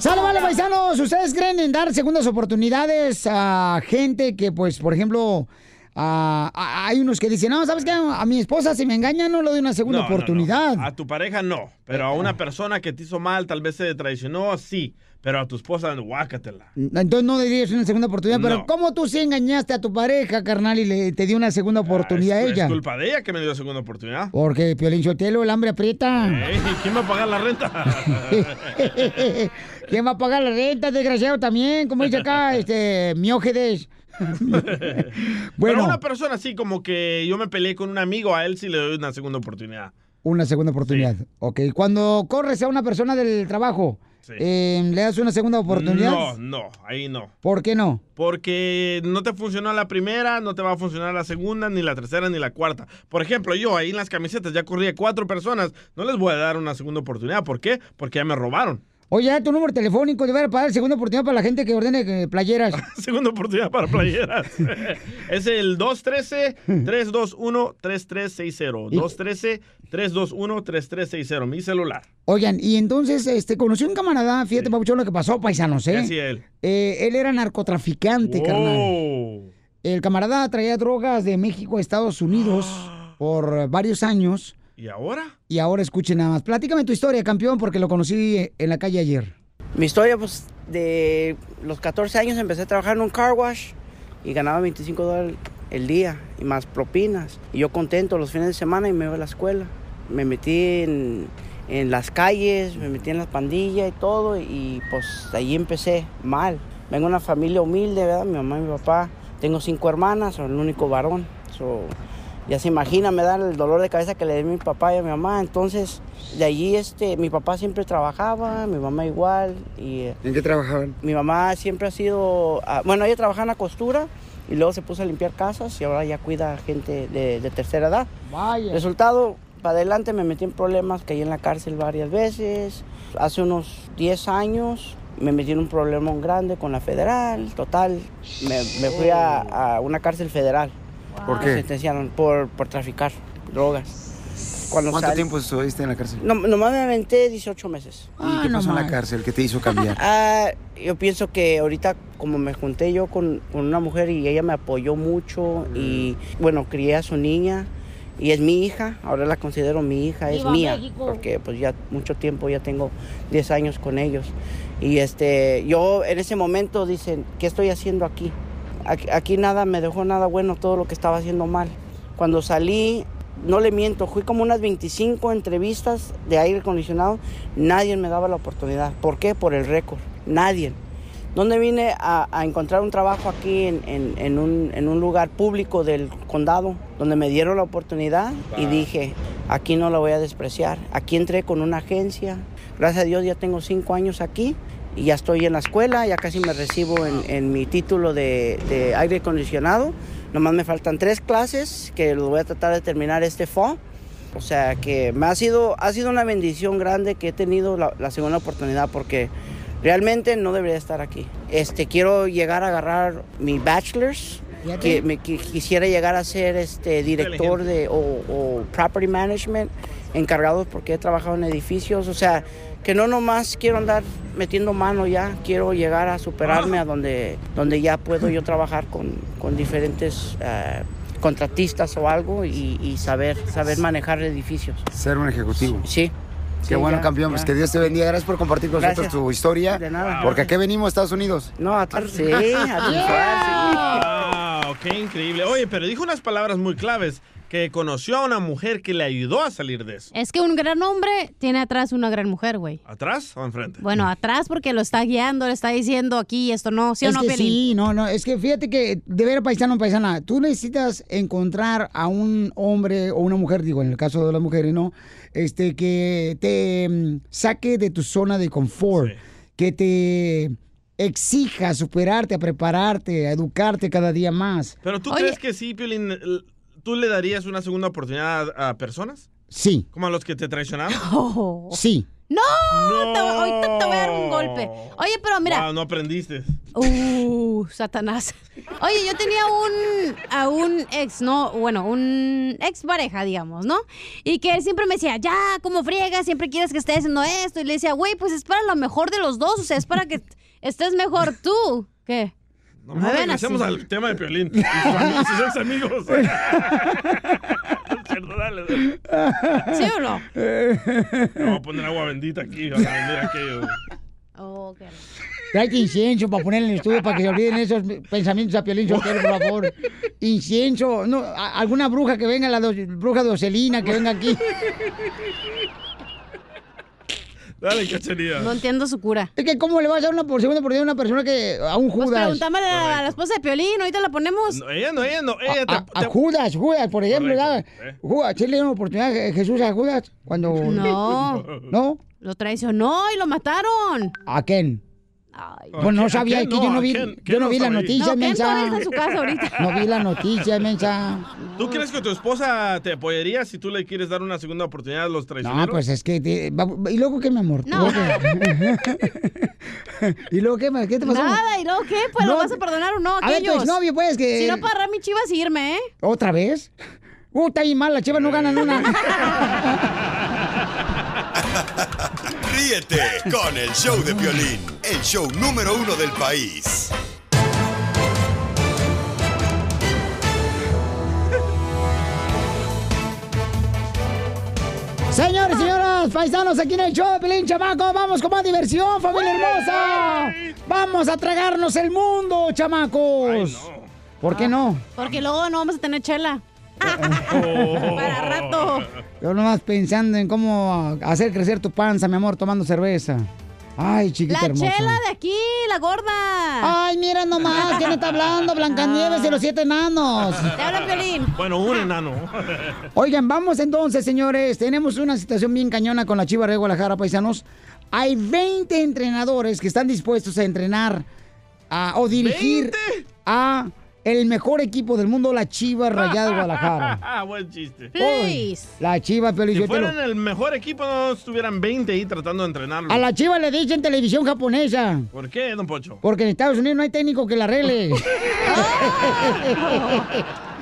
Sale, vale, paisanos. ¿Ustedes creen en dar segundas oportunidades a gente que, pues, por ejemplo, a- a- hay unos que dicen, no, ¿sabes qué? A mi esposa si me engaña no le doy una segunda No, no, no. oportunidad. A tu pareja no, pero a una persona que te hizo mal, tal vez se traicionó, sí. Pero a tu esposa, guácatela. Entonces no dirías una segunda oportunidad, pero. ¿cómo tú sí engañaste a tu pareja, carnal, y le, te dio una segunda oportunidad a Es ella? culpa de ella que me dio segunda oportunidad. Porque Piolín Sotelo, el hambre aprieta. ¿Quién va a pagar la renta? ¿Quién va a pagar la renta, desgraciado, también? Como dice acá, este, Miógedes. Pero a una persona así como que yo me peleé con un amigo, a él sí le doy una segunda oportunidad. Una segunda oportunidad. Ok, cuando corres a una persona del trabajo, Sí. eh, ¿le das una segunda oportunidad? No, no, ahí no. ¿Por qué no? Porque no te funcionó la primera, no te va a funcionar la segunda, ni la tercera, ni la cuarta. Por ejemplo, yo ahí en las camisetas ya corrí a cuatro personas, no les voy a dar una segunda oportunidad. ¿Por qué? Porque ya me robaron. Oye, tu número telefónico, de para dar segunda oportunidad para la gente que ordene eh, playeras. segunda oportunidad para playeras. es el 213-321-3360. 213-321-3360, mi celular. Oigan, y entonces, este, conocí un camarada, fíjate, Pabuchón, lo que pasó, paisanos, ¿eh? ¿Qué hacía él? Eh, él era narcotraficante, carnal. Oh. El camarada traía drogas de México a Estados Unidos por varios años. ¿Y ahora? Y ahora escuchen nada más. Platícame tu historia, campeón, porque lo conocí en la calle ayer. Mi historia, pues, de los 14 años empecé a trabajar en un car wash y ganaba 25 dólares el día y más propinas. Y yo contento los fines de semana y me iba a la escuela. Me metí en, en las calles, me metí en las pandillas y todo y pues ahí empecé mal. Vengo de una familia humilde, ¿verdad? Mi mamá y mi papá. Tengo cinco hermanas, soy el único varón. So, ya se imagina, me da el dolor de cabeza que le di a mi papá y a mi mamá. Entonces, de allí, este, mi papá siempre trabajaba, mi mamá igual. Y, eh, ¿En qué trabajaban? mi mamá siempre ha sido, ah, bueno, ella trabajaba en la costura y luego se puso a limpiar casas y ahora ya cuida gente de, de tercera edad. Vaya. Resultado, para adelante me metí en problemas, caí en la cárcel varias veces. Hace unos 10 años me metí en un problema grande con la federal. Total, me, me fui a, a una cárcel federal. ¿Por Me qué? sentenciaron por, por traficar drogas. Cuando ¿Cuánto sal- tiempo estuviste en la cárcel? No, nomás me aventé 18 meses. ¿Y qué pasó en la cárcel? ¿Qué te hizo cambiar? Ah, yo pienso que ahorita como me junté yo con, con una mujer y ella me apoyó mucho y bueno, crié a su niña y es mi hija, ahora la considero mi hija, es ¡Viva mía, México! porque pues ya mucho tiempo, ya tengo 10 años con ellos. Y este, yo en ese momento dicen, ¿qué estoy haciendo aquí? Aquí, nada me dejó nada bueno, todo lo que estaba haciendo mal. Cuando salí, no le miento, fui como unas 25 entrevistas de aire acondicionado, nadie me daba la oportunidad. ¿Por qué? Por el récord, nadie. ¿Dónde vine a, a encontrar un trabajo aquí en, en- en un, en un lugar público del condado, donde me dieron la oportunidad y dije, aquí no la voy a despreciar. Aquí entré con una agencia, gracias a Dios ya tengo cinco años aquí y ya estoy en la escuela, ya casi me recibo en, en mi título de, de aire acondicionado. Nomás me faltan tres clases que los voy a tratar de terminar este fall. O sea que me ha sido, ha sido una bendición grande que he tenido la, la segunda oportunidad porque realmente no debería estar aquí. Este, quiero llegar a agarrar mi bachelor's, que me qui- quisiera llegar a ser este director de o, o property management encargado porque he trabajado en edificios, o sea, que no nomás quiero andar metiendo mano ya, quiero llegar a superarme a donde, donde ya puedo yo trabajar con, con diferentes eh, contratistas o algo y, y saber, saber manejar edificios. Ser un ejecutivo. Sí. Qué Sí, bueno, ya, campeón. Pues que Dios te bendiga. Gracias por compartir con nosotros tu historia. De nada. Porque aquí venimos a Estados Unidos. No, a sí, a triunfar, Wow, qué increíble. Oye, pero dijo unas palabras muy claves, que conoció a una mujer que le ayudó a salir de eso. Es que un gran hombre tiene atrás una gran mujer, güey. ¿Atrás o enfrente? Bueno, atrás porque lo está guiando, le está diciendo aquí esto no, ¿sí o es no, que Piolín? sí, no, no, es que fíjate que de ver paisano paisana, tú necesitas encontrar a un hombre o una mujer, digo, en el caso de las mujeres, ¿no? Este, que te mm, saque de tu zona de confort, que te exija superarte, a prepararte, a educarte cada día más. Pero tú crees que sí, Piolín, tú le darías una segunda oportunidad a personas? Sí, Como a los que te traicionaron. sí. ¡No! Te- ahorita te voy a dar un golpe. Oye, pero mira. Wow, no aprendiste. Uh, Satanás. Oye, yo tenía un a un ex, no, bueno, un ex pareja, digamos, ¿no? Y que él siempre me decía, ya, como friegas, siempre quieres que esté haciendo esto. Y le decía, güey, pues es para lo mejor de los dos, o sea, es para que estés mejor tú. ¿Qué? No, regresemos al tema de Piolín. Y sus amigos, sus ex amigos. ¿Sí o no? Vamos a poner agua bendita aquí. Van a vender aquello. Oh, Tráete incienso para poner en el estudio para que se olviden esos pensamientos a Piolín Sotelo, por favor. Incienso. No, a- alguna bruja que venga, la do- bruja de Ocelina, que venga aquí. Dale, cachanilla. No entiendo su cura. Es que, ¿cómo le vas a dar una por segunda oportunidad a una persona que. a un Pues Judas? pregúntame a la esposa de Piolín, ahorita la ponemos. No, ella no, ella no. Ella te- a, a Judas, Judas, por ejemplo, ¿verdad? Judas, ¿sí le dio una oportunidad a Jesús a Judas? Cuando. No. ¿No? Lo traicionó y lo mataron. ¿A quién? Pues no ¿A sabía, que yo no? no ¿A vi, yo ¿Quién no no vi la noticia, No, mensa. está en su casa ahorita. No vi la noticia, mensa. ¿Tú crees que tu esposa te apoyaría si tú le quieres dar una segunda oportunidad a los traicioneros? No, pues es que... te- ¿Y luego qué, mi amor? No. ¿Y luego qué? ¿Qué te pasó? Nada, ¿y luego qué? Pues No, lo vas a perdonar o no, a ver, tu aquellos. exnovio, pues, que- Si no, para mi chivas irme, ¿eh? ¿Otra vez? Uh, está bien mal, las chivas no ganan una. Ríete con el show de Piolín, el show número uno del país. Señores, señoras, paisanos, aquí en el show de Pelín Chamaco, vamos con más diversión, familia hermosa. Vamos a tragarnos el mundo, chamacos. ¿Por qué no? Porque luego no vamos a tener chela. Para rato. Yo nomás pensando en cómo hacer crecer tu panza, mi amor, tomando cerveza. Ay, chiquita La hermosa. chela de aquí, la gorda. Ay, mira nomás, ¿quién está hablando? Blancanieves y los siete enanos. Te habla Piolín. Bueno, un enano. Oigan, vamos entonces, señores. Tenemos una situación bien cañona con la Chiva de Guadalajara, paisanos. Hay 20 entrenadores que están dispuestos a entrenar a- o dirigir a el mejor equipo del mundo, la Chiva Rayada de Guadalajara. Buen chiste. Uy, la Chiva, Si Pelizotelo. fueran el mejor equipo, no estuvieran 20 ahí tratando de entrenarlo. A la Chiva le dicen televisión japonesa. ¿Por qué, don Pocho? Porque en Estados Unidos no hay técnico que la arregle.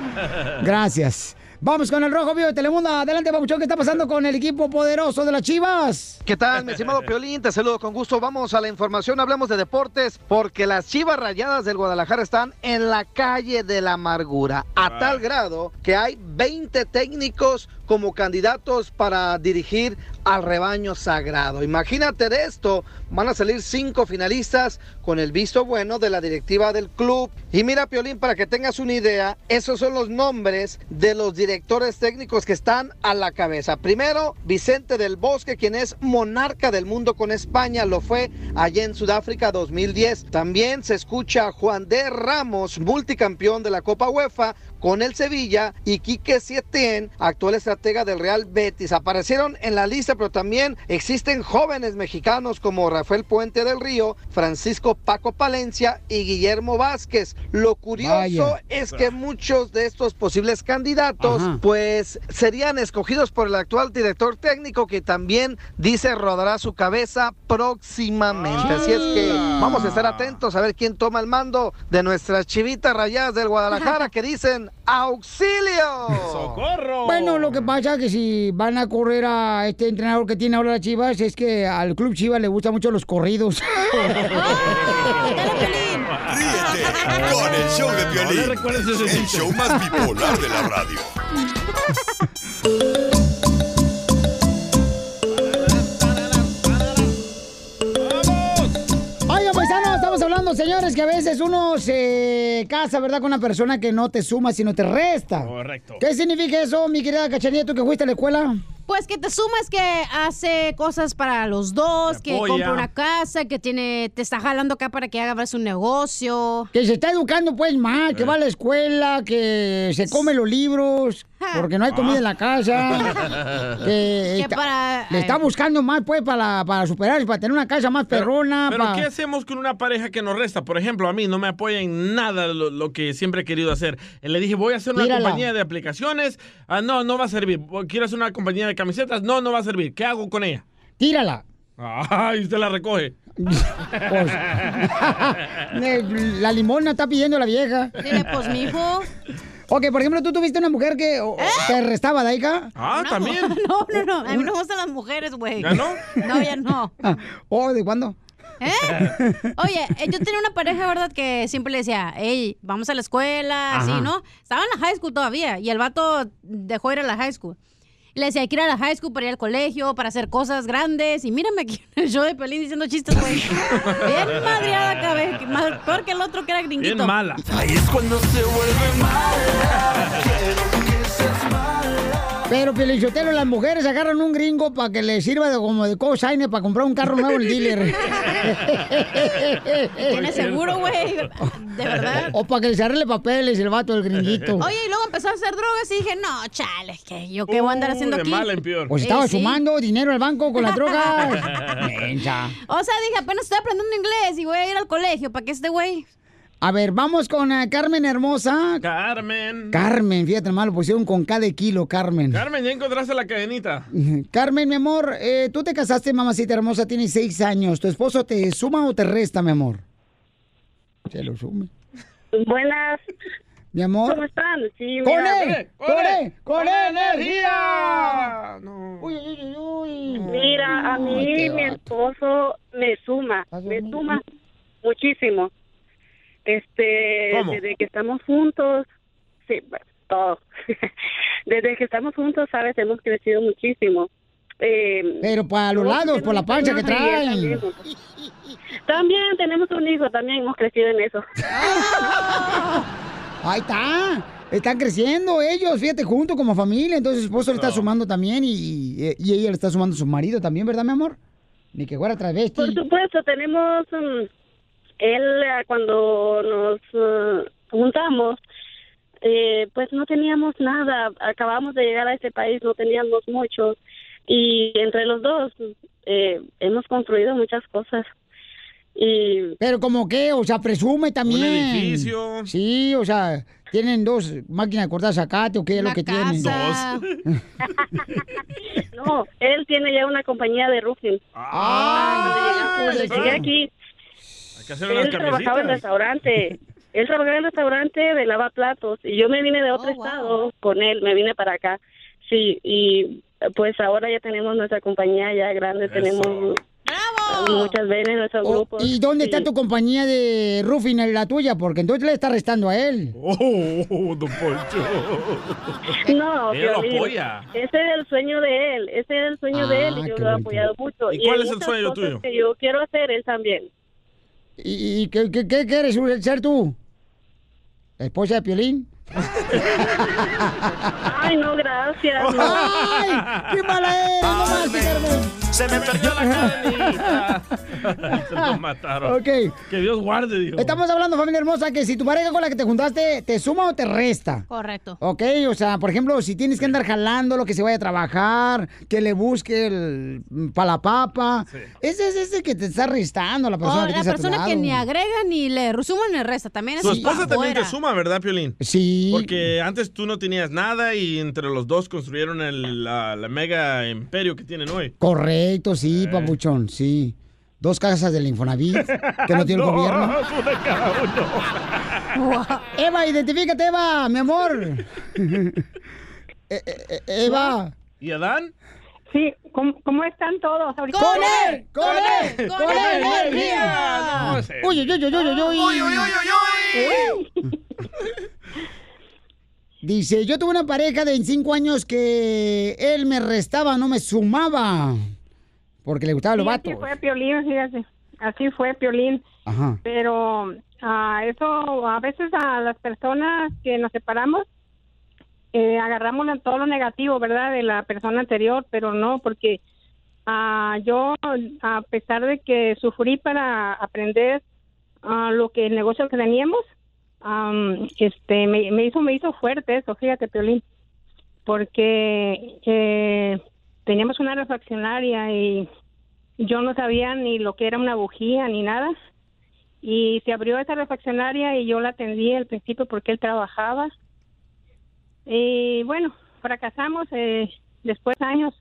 Gracias. Vamos con el Rojo Vivo de Telemundo. Adelante, Papuchón. ¿Qué está pasando con el equipo poderoso de las Chivas? ¿Qué tal, mi estimado Piolín? Te saludo con gusto. Vamos a la información, hablemos de deportes, porque las Chivas Rayadas del Guadalajara están en la calle de la amargura, a tal grado que hay 20 técnicos como candidatos para dirigir al rebaño sagrado. Imagínate de esto, van a salir cinco finalistas con el visto bueno de la directiva del club. Y mira, Piolín, para que tengas una idea, esos son los nombres de los directores técnicos que están a la cabeza. Primero, Vicente del Bosque, quien es monarca del mundo con España, lo fue allá en Sudáfrica 2010. También se escucha a Juan de Ramos, multicampeón de la Copa UEFA con el Sevilla y Quique Setién, actual estratega del Real Betis. Aparecieron en la lista, pero también existen jóvenes mexicanos como Rafael Puente del Río, Francisco Paco Palencia y Guillermo Vázquez. Lo curioso Vaya. es que muchos de estos posibles candidatos Ajá. pues serían escogidos por el actual director técnico que también dice rodará su cabeza próximamente. Así es que vamos a estar atentos a ver quién toma el mando de nuestras chivitas rayadas del Guadalajara que dicen auxilio. ¡Socorro! Bueno, lo que pasa es que si van a correr a este entrenador que tiene ahora las Chivas, es que al club Chivas le gustan mucho los corridos. Ríete con el show de Piolín, el show más bipolar de la radio. señores, que a veces uno se casa, ¿verdad? Con una persona que no te suma, sino te resta. Correcto. ¿Qué significa eso, mi querida Cachanilla, tú que fuiste a la escuela? Pues que te sumas que hace cosas para los dos, que compra una casa, que tiene, te está jalando acá para que hagas un negocio. Que se está educando, pues, más, que va a la escuela, que se come los libros, porque no hay comida en la casa. que Que está- para- le está buscando más, pues, para, para superar, para tener una casa más perrona. Pero ¿qué hacemos con una pareja que nos resta? Por ejemplo, a mí no me apoya en nada lo, lo que siempre he querido hacer. Eh, Le dije, voy a hacer una Tírala. compañía de aplicaciones. Ah, no, no va a servir. Quiero hacer una compañía de camisetas. No, no va a servir. ¿Qué hago con ella? Tírala. Ay, usted la recoge. Pues, Eh, la limona está pidiendo la vieja. Dile, pues, mijo. Ok, por ejemplo, tú tuviste una mujer que o- te restaba, Daika. Ah, también. No, no, no. A mí no me gustan las mujeres, güey. ¿Ya no? No, ya no. ¿Oh, de cuándo? ¿Eh? Oye, eh, yo tenía una pareja, ¿verdad? Que siempre le decía, hey, vamos a la escuela, así. ¿no? Estaba en la high school todavía y el vato dejó ir a la high school. Y le decía, hay que ir a la high school para ir al colegio, para hacer cosas grandes. Y mírame aquí en el show de Pelín diciendo chistes, güey. Bien madreada más peor que el otro que era gringuito. Ahí es cuando se vuelve mala. Pero, Pelichotelo, las mujeres agarran un gringo para que le sirva de, como de cosigner para comprar un carro nuevo en el dealer. Tiene seguro, güey. De verdad. O para que les arregle papeles el vato del gringuito. Oye, y luego empezó a hacer drogas y dije, no, chale, que yo qué voy a andar haciendo aquí. Pues estaba Eh, sí. sumando dinero al banco con las drogas. Mensa. O sea, dije, apenas estoy aprendiendo inglés y voy a ir al colegio para que este güey. A ver, vamos con eh, Carmen Hermosa. Carmen. Carmen, fíjate, mal, lo pusieron con cada kilo, Carmen. Carmen, ya encontraste la cadenita. Carmen, mi amor, eh, tú te casaste, mamacita hermosa, tienes seis años. ¿Tu esposo te suma o te resta, mi amor? Se lo sume. Buenas. Mi amor. ¿Cómo están? Sí, ¡Con él! ¡Con él! ¡Con energía! Uy, uy, uy, uy. Mira, a mí mi esposo me suma, me suma muchísimo. Este, ¿Cómo? desde que estamos juntos, sí, todo. desde que estamos juntos, sabes, hemos crecido muchísimo. Eh, Pero para los lados, por la pancha que traen. También tenemos un hijo, también hemos crecido en eso. Ahí está. Están creciendo ellos, fíjate, juntos como familia. Entonces su esposo le está sumando también y, y ella le está sumando a su marido también, ¿verdad, mi amor? Ni que fuera travesti. Por supuesto, tenemos mm, él eh, cuando nos eh, juntamos, eh, pues no teníamos nada. Acabamos de llegar a este país, no teníamos mucho y entre los dos eh, hemos construido muchas cosas. Y Pero como que, o sea, presume también. Un edificio. Sí, o sea, tienen dos máquinas de cortar zacate o qué es lo que tienen. no, él tiene ya una compañía de roofing. Ah, Cuando llegué aquí, que hacer unas él trabajaba en restaurante. Él trabajaba en restaurante de lavaplatos y yo me vine de otro estado con él, me vine para acá. Sí, y pues ahora ya tenemos nuestra compañía ya grande, tenemos muchas veces nuestros grupos. Oh, ¿Y dónde está Sí. tu compañía de roofing, la tuya? Porque entonces le está restando a él. Oh, don Poncho. No, Ella lo apoya. Ese es el sueño de él, ese es el sueño de él Ah, y yo qué lo he apoyado mucho. ¿Y cuál hay es el sueño tuyo? Que yo quiero hacer él también. ¿Y, y qué, qué- qué quieres ser tú? ¿La esposa de Piolín? Ay, no, gracias. no. ¡Ay! ¡Qué mala eres! ¡No más, Carmen! Se me perdió la cadenita. Se lo mataron. Ok. Que Dios guarde, dijo. Estamos hablando, familia hermosa, que si tu pareja con la que te juntaste te suma o te resta. Correcto. Ok, o sea, por ejemplo, si tienes que andar jalando lo que se vaya a trabajar, que le busque el para la papa. Ese es ese que te está restando la persona O que la tienes a tu persona que ni agrega ni le suma ni le resta. También es Tu esposa también te suma, ¿verdad, Piolín? Sí. Porque antes tú no tenías nada y entre los dos construyeron el, la, la mega imperio que tienen hoy. Correcto, sí, Eh. papuchón, sí. Dos casas del Infonavit que no tiene el gobierno. una cada uno. Eva, identifícate, Eva, mi amor. Eh, eh, eh, Eva. ¿Y Adán? Sí, ¿cómo, cómo están todos ahorita? ¡Con él! ¡Con él! ¡Con él, energía! Uy, uy, uy, uy, uy, uy. Dice, yo tuve una pareja de 25 años que él me restaba, no me sumaba. Porque le gustaban los vatos. Así fue Piolín, fíjate. Así fue Piolín. Ajá. Pero ah, eso, a veces a las personas que nos separamos, eh, agarramos todo lo negativo, ¿verdad? De la persona anterior, pero no, porque ah, yo, a pesar de que sufrí para aprender ah, lo que el negocio que teníamos, am, este, me, me hizo, me hizo fuerte eso, fíjate, Piolín, porque eh, teníamos una refaccionaria y yo no sabía ni lo que era una bujía ni nada. Y se abrió esa refaccionaria y yo la atendí al principio porque él trabajaba. Y bueno, fracasamos eh, después de años.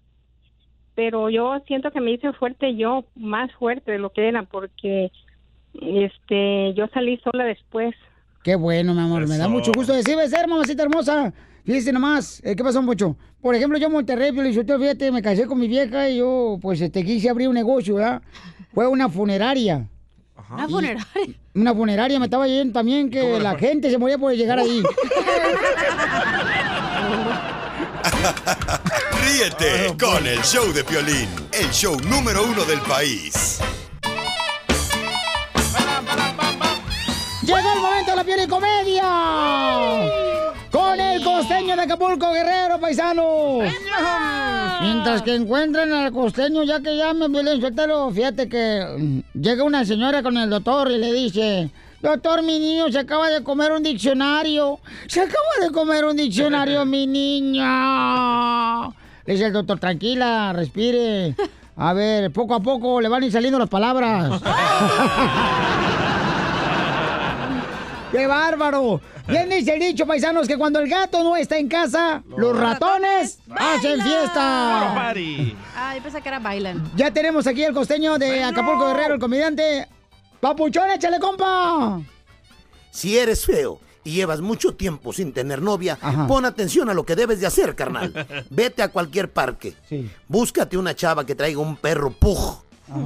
Pero yo siento que me hice fuerte yo, más fuerte de lo que era, porque este yo salí sola después. Qué bueno, mi amor. Me da mucho gusto decir, ser, mamacita hermosa. Fíjese nomás, eh, ¿qué pasó, Mucho? Por ejemplo, yo en Monterrey, Lizotelo, fíjate, me casé con mi vieja y yo, pues, este, quise abrir un negocio, ¿verdad? Fue una funeraria. ¿Una Y- funeraria? Una funeraria, me estaba yendo también que la gente se moría por llegar ahí. Ríete con el show de Piolín, el show número uno del país. Llegó el momento de la piel y comedia. De Acapulco, Guerrero, paisano. Mientras que encuentran al costeño, ya que llame Piolín Sotelo, fíjate que mm, llega una señora con el doctor y le dice... Doctor, mi niño se acaba de comer un diccionario. Se acaba de comer un diccionario, mi niña. Le dice el doctor, tranquila, respire. A ver, poco a poco le van a ir saliendo las palabras. ¡Qué bárbaro! Bien dice el dicho, paisanos, que cuando el gato no está en casa, los, ratones, hacen fiesta. Ah, yo pensé que era bailan. Ya tenemos aquí el costeño de Acapulco Guerrero, el comediante. ¡Papuchón, échale, compa! Si eres feo y llevas mucho tiempo sin tener novia, pon atención a lo que debes de hacer, carnal. Vete a cualquier parque. Búscate una chava que traiga un perro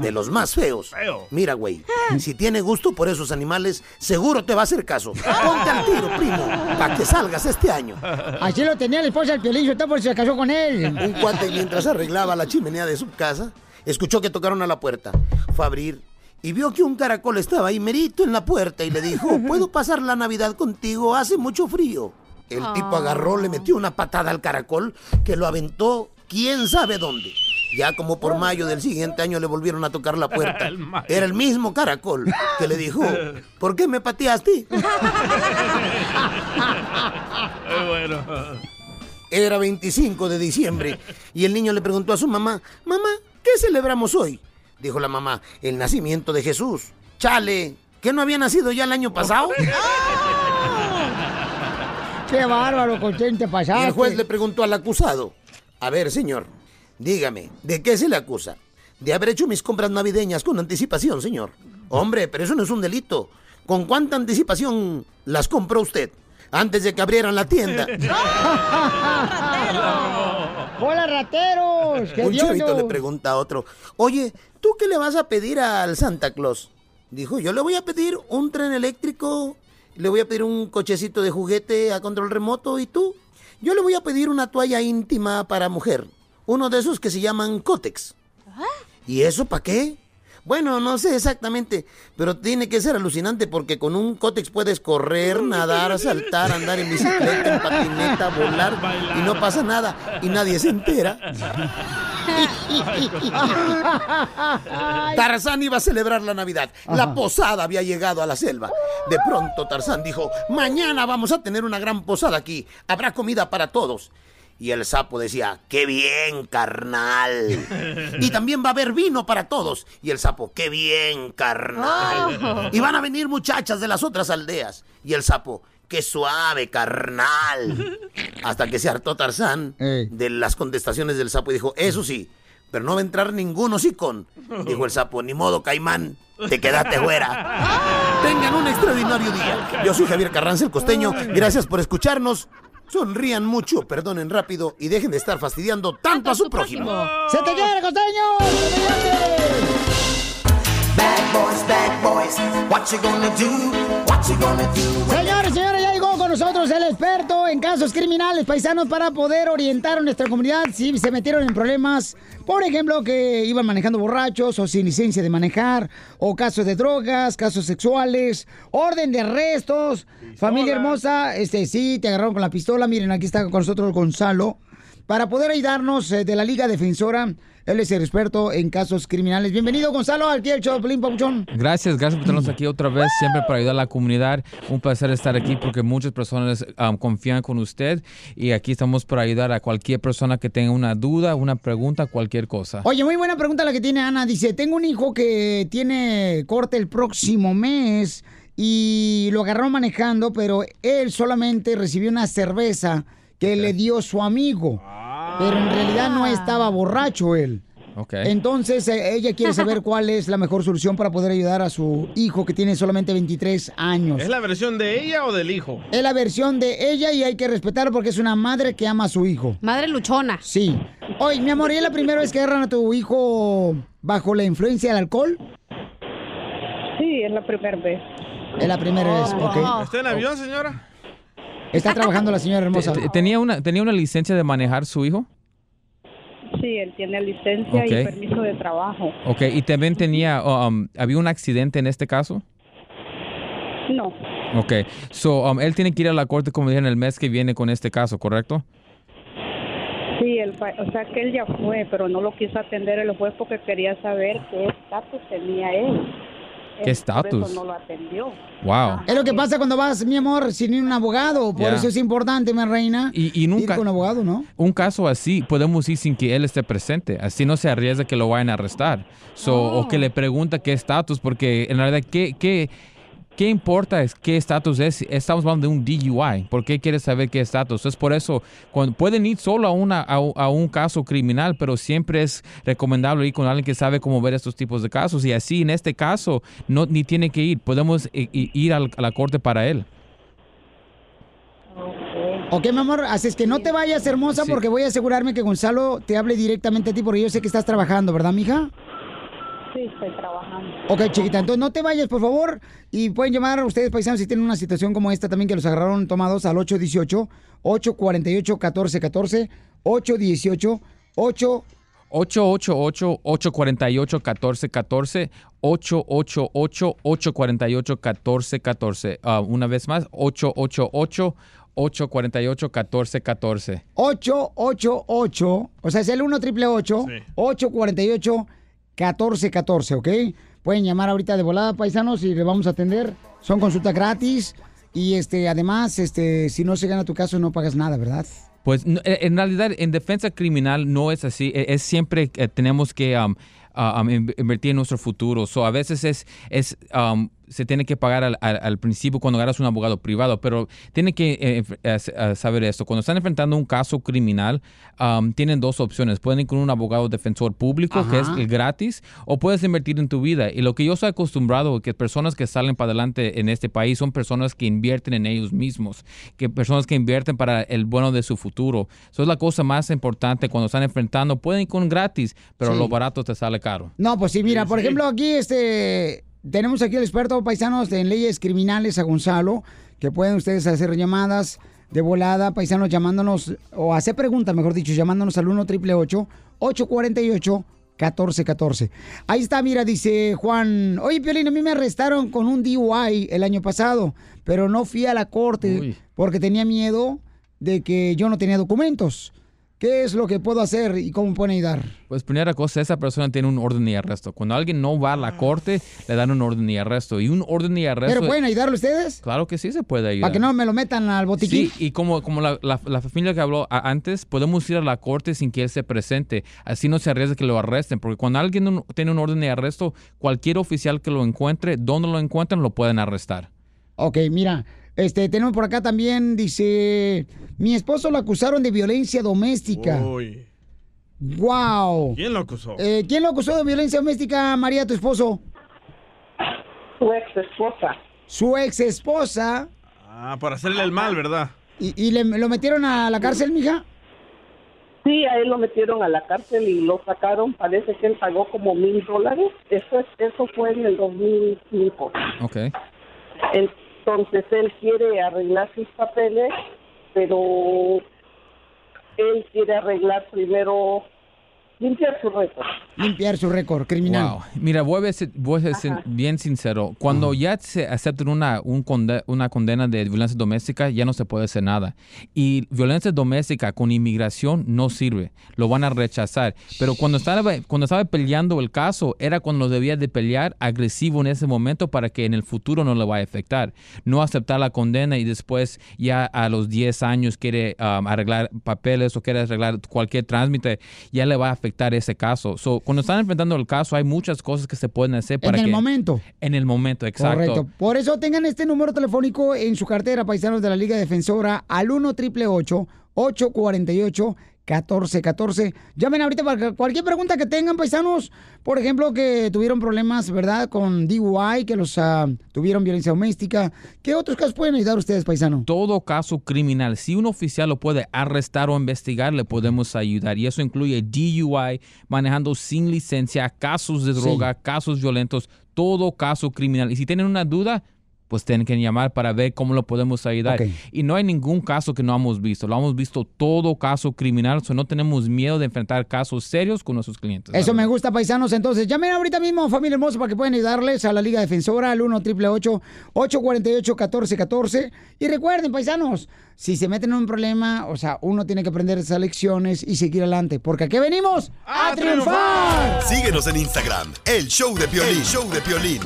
De los más feos. Mira, güey, si tiene gusto por esos animales, seguro te va a hacer caso. Ponte al tiro, primo, para que salgas este año. Así lo tenía la esposa del Piolín, usted por si se casó con él. Un cuate mientras arreglaba la chimenea de su casa, escuchó que tocaron a la puerta. Fue a abrir y vio que un caracol estaba ahí merito en la puerta y le dijo, ¿puedo pasar la Navidad contigo? Hace mucho frío. El tipo agarró, le metió una patada al caracol que lo aventó quién sabe dónde. Ya como por mayo del siguiente año le volvieron a tocar la puerta. Era el mismo caracol que le dijo, ¿por qué me pateaste? bueno. Era 25 de diciembre y el niño le preguntó a su mamá, mamá, ¿qué celebramos hoy? Dijo la mamá, el nacimiento de Jesús. Chale, ¿que no había nacido ya el año pasado? ¡Qué bárbaro, costeño, te Y pasaste! el juez le preguntó al acusado, a ver, señor, dígame, ¿de qué se le acusa? De haber hecho mis compras navideñas con anticipación, señor. Hombre, pero eso no es un delito. ¿Con cuánta anticipación las compró usted? Antes de que abrieran la tienda. ¡Hola, rateros! ¡Qué Un chavito le pregunta a otro, oye, ¿tú qué le vas a pedir al Santa Claus? Dijo, yo le voy a pedir un tren eléctrico, le voy a pedir un cochecito de juguete a control remoto, ¿y tú? Yo le voy a pedir una toalla íntima para mujer, uno de esos que se llaman cótex. ¿Y eso para qué? Bueno, no sé exactamente, pero tiene que ser alucinante porque con un cótex puedes correr, nadar, saltar, andar en bicicleta, en patineta, volar y no pasa nada y nadie se entera. Tarzán iba a celebrar la Navidad. La posada había llegado a la selva. De pronto Tarzán dijo, mañana vamos a tener una gran posada aquí. Habrá comida para todos. Y el sapo decía, qué bien, carnal. Y también va a haber vino para todos. Y el sapo, qué bien, carnal. Oh. Y van a venir muchachas de las otras aldeas. Y el sapo, qué suave, carnal. Hasta que se hartó Tarzán de las contestaciones del sapo y dijo, eso sí, pero no va a entrar ningún hocicón. Dijo el sapo, ni modo, caimán, te quedaste fuera. Tengan un extraordinario día. Yo soy Javier Carranza, el costeño. Gracias por escucharnos. Sonrían mucho, perdonen rápido y dejen de estar fastidiando tanto a su prójimo. ¡Se te quiere, costeño! Bad boys, bad boys, what you gonna do? What you gonna do? Señores, señores, ya llegó nosotros el experto en casos criminales paisanos para poder orientar a nuestra comunidad si se metieron en problemas, por ejemplo, que iban manejando borrachos o sin licencia de manejar, o casos de drogas, casos sexuales, orden de arrestos. Familia hermosa, este sí, te agarraron con la pistola. Miren, aquí está con nosotros Gonzalo para poder ayudarnos eh, de la Liga Defensora. Él es el experto en casos criminales. Bienvenido, Gonzalo, al el show, Papuchón. Gracias, gracias por tenernos aquí otra vez, siempre para ayudar a la comunidad. Un placer estar aquí porque muchas personas um, confían con usted y aquí estamos para ayudar a cualquier persona que tenga una duda, una pregunta, cualquier cosa. Oye, muy buena pregunta la que tiene Ana. Dice, tengo un hijo que tiene corte el próximo mes y lo agarró manejando, pero él solamente recibió una cerveza que le dio su amigo. Pero en realidad no estaba borracho él. Ok. Entonces, eh, ella quiere saber cuál es la mejor solución para poder ayudar a su hijo que tiene solamente 23 años. ¿Es la versión de ella o del hijo? Es la versión de ella y hay que respetarlo porque es una madre que ama a su hijo. Madre luchona. Sí. Oye, mi amor, ¿y es la primera vez que agarran a tu hijo bajo la influencia del alcohol? Sí, es la primera vez. Es la primera vez, ok. ¿Está en avión, señora? Está trabajando la señora hermosa. Te- ¿Tenía una, ¿Tenía una licencia de manejar su hijo? Sí, él tiene licencia y permiso de trabajo. Ok, y también tenía, um, ¿había un accidente en este caso? No, Ok, so, um, él tiene que ir a la corte, como dije, en el mes que viene con este caso, ¿correcto? sí, él, o sea que él ya fue, pero no lo quiso atender el juez porque quería saber qué estatus tenía él. ¿Qué estatus? No lo atendió. Wow. Es lo que pasa cuando vas, mi amor, sin ir a un abogado. Por Ya. eso es importante, mi reina. Y, y nunca... Ir con abogado, ¿no? Un caso así, podemos ir sin que él esté presente. Así no se arriesga que lo vayan a arrestar. So, O que le pregunta qué estatus, porque en realidad, ¿qué, qué, qué importa es qué estatus es? Estamos hablando de un DUI. ¿Por qué quieres saber qué estatus? Es por eso, cuando, pueden ir solo a, una, a, a un caso criminal, pero siempre es recomendable ir con alguien que sabe cómo ver estos tipos de casos. Y así, en este caso, no, ni tiene que ir. Podemos i- ir al- a la corte para él. Ok, mi amor, así es que no te vayas, hermosa, Sí. porque voy a asegurarme que Gonzalo te hable directamente a ti, porque yo sé que estás trabajando, ¿verdad, mija? Sí, estoy trabajando. Ok, chiquita, entonces no te vayas, por favor, y pueden llamar a ustedes, paisanos, si tienen una situación como esta también, que los agarraron tomados al 818-848-1414, 818 8 888-848-1414, 888-848-1414. Ah, una vez más, 888-848-1414. 888, o sea, es el 1 triple 848 1414, ¿ok? Pueden llamar ahorita de volada, paisanos, y le vamos a atender. Son consultas gratis y este además, este si no se gana tu caso no pagas nada, ¿verdad? Pues eh, en realidad en defensa criminal no es así, Eh, es siempre que tenemos que um, in- invertir en nuestro futuro. So, a veces es, es um, se tiene que pagar al, al- al principio cuando agarras un abogado privado, pero tiene que eh, eh, eh, saber esto. Cuando están enfrentando un caso criminal, um, tienen dos opciones. Pueden ir con un abogado defensor público, que es el gratis, o puedes invertir en tu vida. Y lo que yo soy acostumbrado, que personas que salen para adelante en este país son personas que invierten en ellos mismos, que personas que invierten para el bueno de su futuro. Eso es la cosa más importante cuando están enfrentando. Pueden ir con gratis, pero Sí. lo barato te sale caro. No, pues sí, mira, por ejemplo, aquí este tenemos aquí el experto paisanos en leyes criminales a Gonzalo, que pueden ustedes hacer llamadas de volada, paisanos llamándonos o hacer preguntas, mejor dicho, llamándonos al 1 triple 848 1414. Ahí está, mira, dice Juan, oye, Piolín, a mí me arrestaron con un DUI el año pasado, pero no fui a la corte Uy. porque tenía miedo de que yo no tenía documentos. ¿Qué es lo que puedo hacer y cómo pueden ayudar? Pues primera cosa, esa persona tiene un orden de arresto. Cuando alguien no va a la corte, le dan un orden de arresto. Y un orden de arresto... ¿Pero pueden ayudarlo ustedes? Claro que sí se puede ayudar. Para que no me lo metan al botiquín. Sí, y como, como la, la- la familia que habló antes, podemos ir a la corte sin que él se presente. Así no se arriesga que lo arresten. Porque cuando alguien un- tiene un orden de arresto, cualquier oficial que lo encuentre, donde lo encuentren, lo pueden arrestar. Ok, mira, este, tenemos por acá también, dice, mi esposo lo acusaron de violencia doméstica. Uy. Wow. ¿Quién lo acusó? Eh, ¿Quién lo acusó de violencia doméstica, María, tu esposo? Su ex esposa. Su ex esposa. Ah, por hacerle el mal, ¿verdad? ¿Y, y le, lo metieron a la cárcel, mija? Sí, a él lo metieron a la cárcel y lo sacaron. Parece que él pagó como mil dólares. Eso, es- eso fue en el 2005. Ok. Entonces él quiere arreglar sus papeles, pero él quiere arreglar primero, limpiar su récord. Limpiar su récord criminal. Wow. Mira, voy a ser, voy a ser bien sincero. Cuando ya se acepten una, un conde- una condena de violencia doméstica, ya no se puede hacer nada. Y violencia doméstica con inmigración no sirve. Lo van a rechazar. Pero cuando estaba, cuando estaba peleando el caso, era cuando debía de pelear agresivo en ese momento para que en el futuro no le vaya a afectar. No aceptar la condena y después ya a los 10 años quiere um, arreglar papeles o quiere arreglar cualquier trámite, ya le va a afectar ese caso. So, cuando están enfrentando el caso, hay muchas cosas que se pueden hacer para en el que- momento. En el momento, exacto. Correcto. Por eso tengan este número telefónico en su cartera, paisanos de la Liga Defensora, al 1 triple 848 1414. Llamen ahorita para cualquier pregunta que tengan, paisanos. Por ejemplo, que tuvieron problemas, ¿verdad? Con DUI, que los ah, tuvieron violencia doméstica. ¿Qué otros casos pueden ayudar ustedes, paisano? Todo caso criminal, si un oficial lo puede arrestar o investigar, le podemos ayudar. Y eso incluye DUI, manejando sin licencia, casos de Sí. droga, casos violentos, todo caso criminal. Y si tienen una duda, pues tienen que llamar para ver cómo lo podemos ayudar. Y no hay ningún caso que no hemos visto. Lo hemos visto todo caso criminal. So no tenemos miedo de enfrentar casos serios con nuestros clientes. Eso me gusta, paisanos. Entonces, llamen ahorita mismo, familia hermosa, para que puedan ayudarles a la Liga Defensora al 1 888 848 1414 Y recuerden, paisanos, si se meten en un problema, o sea, uno tiene que aprender esas lecciones y seguir adelante. Porque aquí venimos a, triunfar. Síguenos en Instagram, el show de Piolín. El show de Piolín.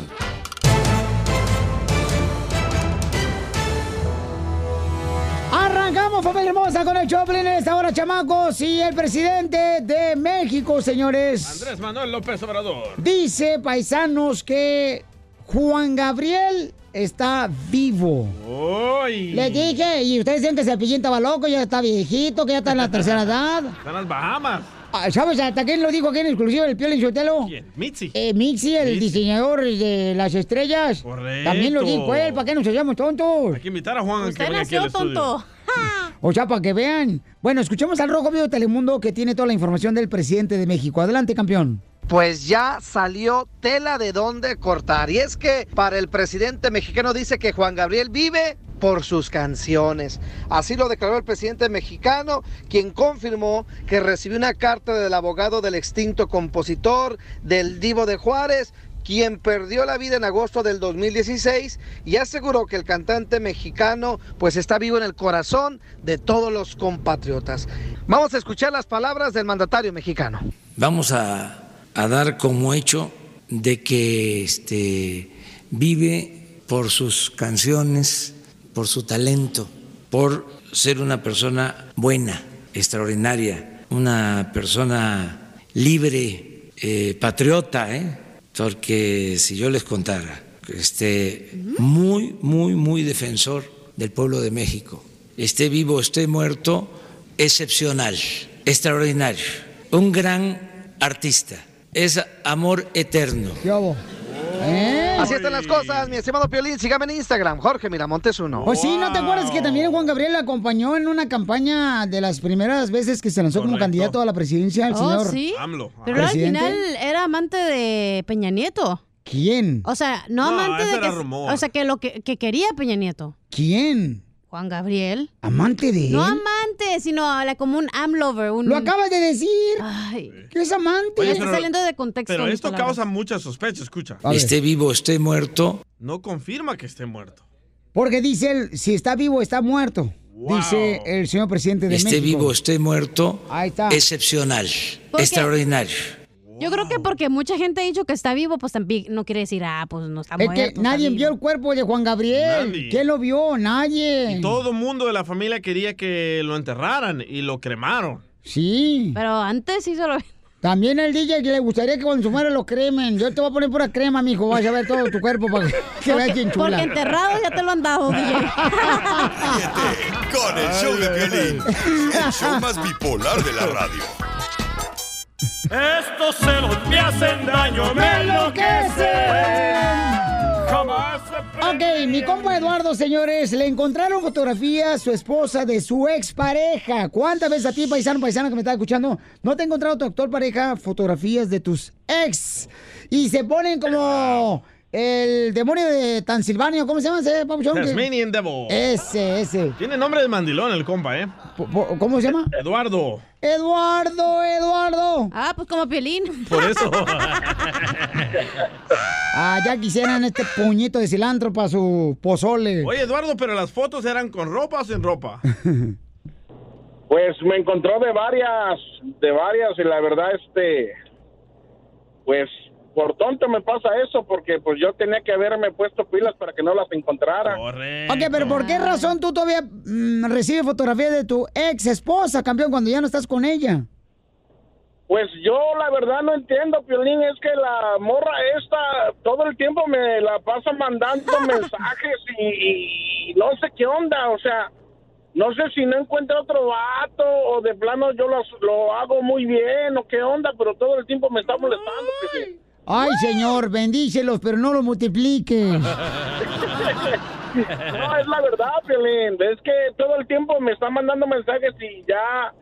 Arrancamos, familia hermosa, con el Choplin en esta hora, chamacos. Y el presidente de México, señores. Andrés Manuel López Obrador. Dice, paisanos, que Juan Gabriel está vivo. Les dije, y ustedes dicen que Cepillín estaba loco, ya está viejito, que ya está en la tercera edad. Están las Bahamas. Ah, ¿Sabes hasta quién lo dijo aquí en exclusivo del Piolín Sotelo? ¿Quién? Mitzi. Eh, Mixi, el diseñador de las estrellas. Correcto. También lo dijo él, ¿para qué nos hallamos tontos? Hay que invitar a Juan que Usted al nació estudio. O sea, para que vean. Bueno, escuchemos al Rojo Vivo de Telemundo que tiene toda la información del presidente de México. Adelante, campeón. Pues ya salió tela de dónde cortar. Y es que para el presidente mexicano dice que Juan Gabriel vive por sus canciones. Así lo declaró el presidente mexicano, quien confirmó que recibió una carta del abogado del extinto compositor del Divo de Juárez, quien perdió la vida en agosto del 2016 y aseguró que el cantante mexicano pues está vivo en el corazón de todos los compatriotas. Vamos a escuchar las palabras del mandatario mexicano. vamos a, dar como hecho de que este, vive por sus canciones, por su talento, por ser una persona buena, extraordinaria, una persona libre, eh, patriota, ¿eh? Porque si yo les contara, este, muy, muy, muy defensor del pueblo de México, esté vivo, esté muerto, excepcional, extraordinario, un gran artista, es amor eterno. Así están las cosas, mi estimado Piolín. Sígame en Instagram, Jorge Miramontes uno. Pues sí, ¿no te acuerdas que también Juan Gabriel acompañó en una campaña de las primeras veces que se lanzó como candidato a la presidencia al Oh, señor? sí. AMLO. Pero al final era amante de Peña Nieto. ¿Quién? O sea, no, No, amante de que, rumor. o sea, que lo que, que quería Peña Nieto. ¿Quién? Juan Gabriel. ¿Amante de él? No amante, sino la- como un amlover. Un... Lo acabas de decir. Ay. ¿Qué es amante? Oye, está pero- saliendo de contexto. Pero esto causa mucha sospecha, escucha. Esté vivo, esté muerto, No confirma que esté muerto. Porque dice él, si está vivo, está muerto. Dice el señor presidente de esté México. vivo, esté muerto, Ahí está. excepcional, extraordinario. Yo creo que porque mucha gente ha dicho que está vivo, pues también no quiere decir, ah, pues no está Es muerto. que nadie vio el cuerpo de Juan Gabriel. Nadie. ¿Quién lo vio? Nadie. Todo el mundo de la familia quería que lo enterraran y lo cremaron. Sí. Pero antes sí se lo... También el DJ que le gustaría que cuando su madre lo cremen. Yo te voy a poner pura crema, mijo. Vas a ver todo tu cuerpo para que, veas bien chula. Porque enterrado ya te lo han dado, DJ. Con el show de Piolín, el show más bipolar de la radio. Estos celos me hacen daño, me enloquecen. Ok, mi compa Eduardo, señores, le encontraron fotografías su esposa de su expareja. ¿Cuántas veces a ti, paisano, paisana que me está escuchando, no te ha encontrado tu actual pareja fotografías de tus ex? Y se ponen como el demonio de Transilvania, ¿cómo se llama ese papuchón? Tasmanian Devil. Ese, ese. Tiene nombre de mandilón el compa, ¿eh? ¿Cómo se llama? Eduardo. Eduardo, Eduardo. Ah, pues como Piolín. Por eso. Ah, ya quisieran este puñito de cilantro para su pozole. Oye, Eduardo, pero las fotos eran con ropa o sin ropa. Pues me encontró de varias, de varias, y la verdad, este, pues por tonto me pasa eso, porque pues yo tenía que haberme puesto pilas para que no las encontrara. Ok, pero ¿por qué razón tú todavía mm, recibes fotografías de tu ex esposa, campeón, cuando ya no estás con ella? Pues yo la verdad no entiendo, Piolín, es que la morra esta todo el tiempo me la pasa mandando mensajes y, y no sé qué onda, o sea, no sé si no encuentra otro vato o de plano yo lo, lo hago muy bien o qué onda, pero todo el tiempo me está molestando. Que sí. Ay, señor, bendícelos, pero no los multipliques. No, es la verdad, Piolín. Es que todo el tiempo me está mandando mensajes y ya,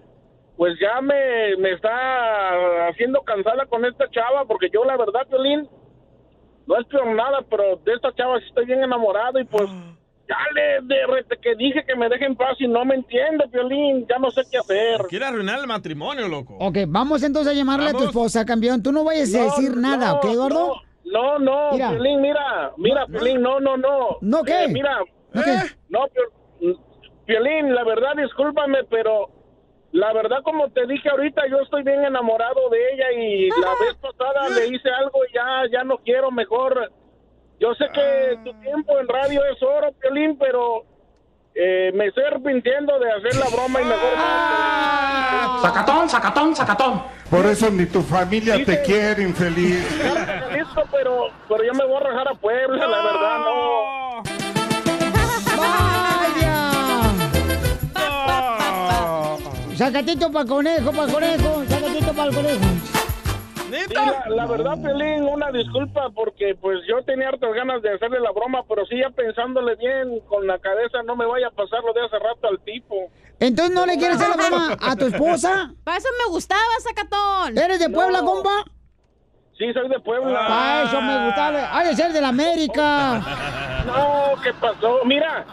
pues ya me, me está haciendo cansada con esta chava, porque yo la verdad, Piolín, no es por nada, pero de esta chava sí estoy bien enamorado y pues ya le de, re- que dije que me deje en paz y no me entiende, Piolín, ya no sé qué hacer. Quiere arruinar el matrimonio, loco. Ok, vamos entonces a llamarle a tu esposa, campeón. Tú no vayas a No, decir nada, no, ¿ok, gordo? No, no, Mira. Piolín, mira, mira, Piolín, no, no, no. ¿No qué? Eh, mira, ¿No qué? no, Pio- Piolín, la verdad, discúlpame, pero la verdad, como te dije ahorita, yo estoy bien enamorado de ella y la vez pasada le hice algo y ya, ya no quiero, mejor. Yo sé que tu tiempo en radio es oro, Piolín, pero eh, me estoy arrepintiendo de hacer la broma y mejor Sacatón, sacatón, sacatón. Por eso ni tu familia te quiere, infeliz. Jalisco, pero, pero yo me voy a rajar a Puebla, la verdad, no. Sacatito para conejo, para conejo, sacatito para el conejo. Sí, la, la verdad, Pelín, una disculpa porque pues yo tenía hartas ganas de hacerle la broma, pero sí ya pensándole bien con la cabeza no me vaya a pasar lo de hace rato al tipo. Entonces no le quieres hacer la broma a tu esposa. Para eso me gustaba, Sacatón. ¿Eres de Puebla, No. compa? Sí, soy de Puebla. Para eso me gustaba. Ha de ser de la América. No, ¿qué pasó? Mira,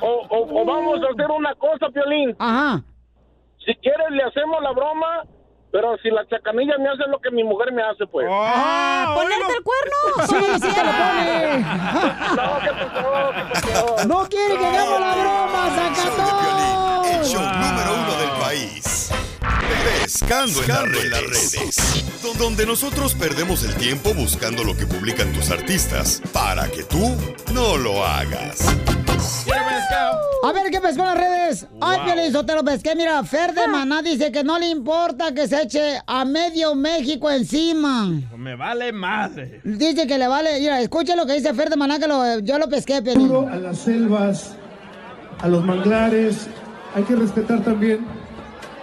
o, o- o vamos a hacer una cosa, Piolín. Ajá. Si quieres le hacemos la broma, pero si la chacanilla me hace lo que mi mujer me hace, pues. Ah, ¿Ponerte el cuerno? Sí, sí te lo pone. No, ¿qué pasó? ¿Qué pasó? No quiere que hagamos la broma, Sacatón. El show número uno del país. Pescando en las redes. Don- Donde nosotros perdemos el tiempo buscando lo que publican tus artistas para que tú no lo hagas. A ver, ¿qué pescó en las redes? Ay, Piolín, te lo pesqué. Mira, Fer de Maná dice que no le importa que se eche a medio México encima. Me vale madre. Dice que le vale. Mira, escucha lo que dice Fer de Maná, que lo- yo lo pesqué, Piolín. a las selvas, a los manglares. Hay que respetar también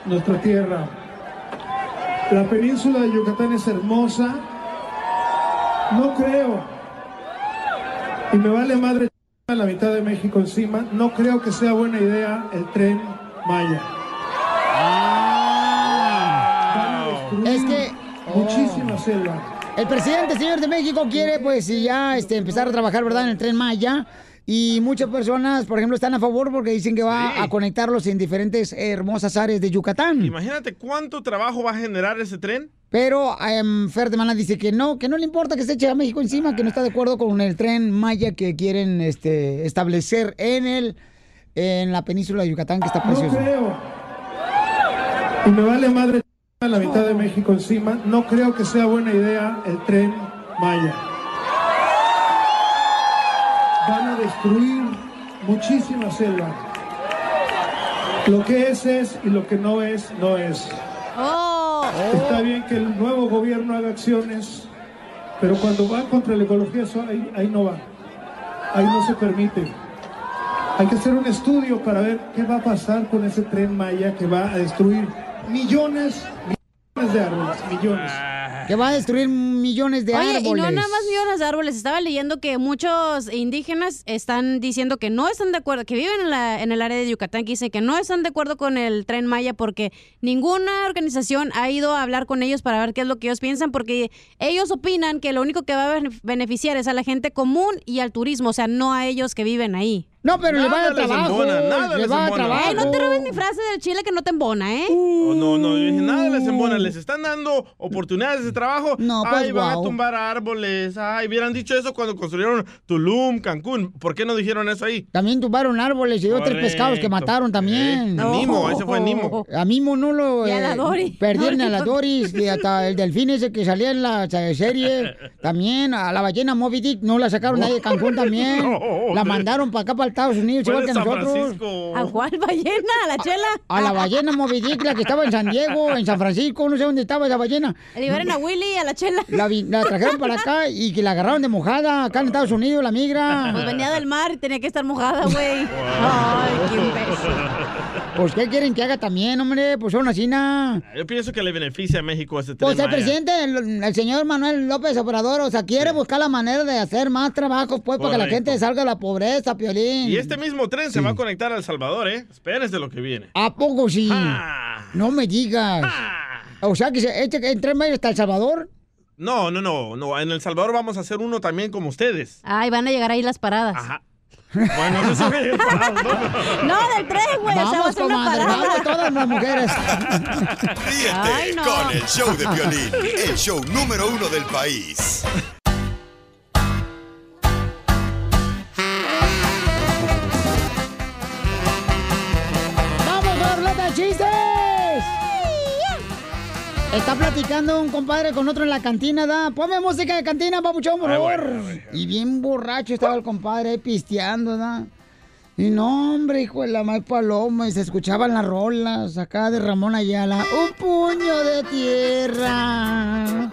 nuestra tierra. La península de Yucatán es hermosa. No creo. Y me vale madre la mitad de México encima. No creo que sea buena idea el tren Maya. Es que Muchísima selva. el presidente, señor de México, quiere pues ya este, empezar a trabajar, ¿verdad?, en el Tren Maya. Y muchas personas, por ejemplo, están a favor porque dicen que va a conectarlos en diferentes hermosas áreas de Yucatán. Imagínate cuánto trabajo va a generar ese tren. Pero em, Fer de Maná dice que no, que no le importa que se eche a México encima, que no está de acuerdo con el tren Maya que quieren este, establecer en el en la península de Yucatán, que está No precioso. creo. Y me vale madre a la mitad de México encima. No creo que sea buena idea el tren Maya. Destruir muchísima selva. Lo que es es y lo que no es no es. Está bien que el nuevo gobierno haga acciones, pero cuando va contra la ecología eso ahí, ahí no va. Ahí no se permite. Hay que hacer un estudio para ver qué va a pasar con ese tren Maya que va a destruir millones, millones de árboles, millones. Que va a destruir millones de Oye, árboles. y no nada más millones de árboles. Estaba leyendo que muchos indígenas están diciendo que no están de acuerdo, que viven en, la- en el área de Yucatán, que dicen que no están de acuerdo con el tren Maya porque ninguna organización ha ido a hablar con ellos para ver qué es lo que ellos piensan, porque ellos opinan que lo único que va a bene- beneficiar es a la gente común y al turismo, o sea, no a ellos que viven ahí. No, pero le va a trabajo. embona, nada le les va a trabajo. No te robes mi frase del chile que no te embona, ¿eh? Oh, no, no, yo dije, nada les embona, les están dando oportunidades de trabajo. No, pues, Ay, van a tumbar árboles. Ay, hubieran dicho eso cuando construyeron Tulum, Cancún. ¿Por qué no dijeron eso ahí? También tumbaron árboles y otros pescados que mataron también. Eh, a Nimo, ese fue Nimo. A Mimo no lo... Y a la eh, Dory. Perdieron a la Doris y hasta el delfín ese que salía en la eh, serie. También a la ballena Moby Dick no la sacaron nadie de Cancún también. No, la mandaron para acá, para Estados Unidos, igual que San nosotros. Francisco. ¿A cuál ballena? ¿A la chela? A la ballena Moby Dick, la que estaba en San Diego, en San Francisco, no sé dónde estaba esa ballena. Liberen a Willy, a la chela. La trajeron para acá y que la agarraron de mojada acá en Estados Unidos, la migra. Pues venía del mar y tenía que estar mojada, güey. Ay, qué imbécil. Pues, ¿qué quieren que haga también, hombre? Pues son así, na. Yo pienso que le beneficia a México este tren Pues el presidente, el, el señor Manuel López Obrador, o sea, quiere buscar la manera de hacer más trabajo, pues, para que la Correcto. gente salga de la pobreza, Piolín. Y este mismo tren se va a conectar a El Salvador, ¿eh? Espérense lo que viene. ¿A poco sí? No me digas. O sea, que este, el tren Maya hasta El Salvador. No, no, no, no. En El Salvador vamos a hacer uno también como ustedes. Ay, van a llegar ahí las paradas. Ajá. Bueno, si No, del tren, güey. o sea, va a Vamos, ser una parada. vamos todas las mujeres. Ríete Ay, no. con el show de violín, el show número uno del país. ¡Vamos a ruleta de chistes! Está platicando un compadre con otro en la cantina, ¿da? Ponme música de cantina, papuchón, por favor. bueno, Y bien borracho estaba el compadre ahí pisteando, ¿da? Y no, hombre, hijo de la mal paloma, y se escuchaban las rolas acá de Ramón Ayala. Un puño de tierra.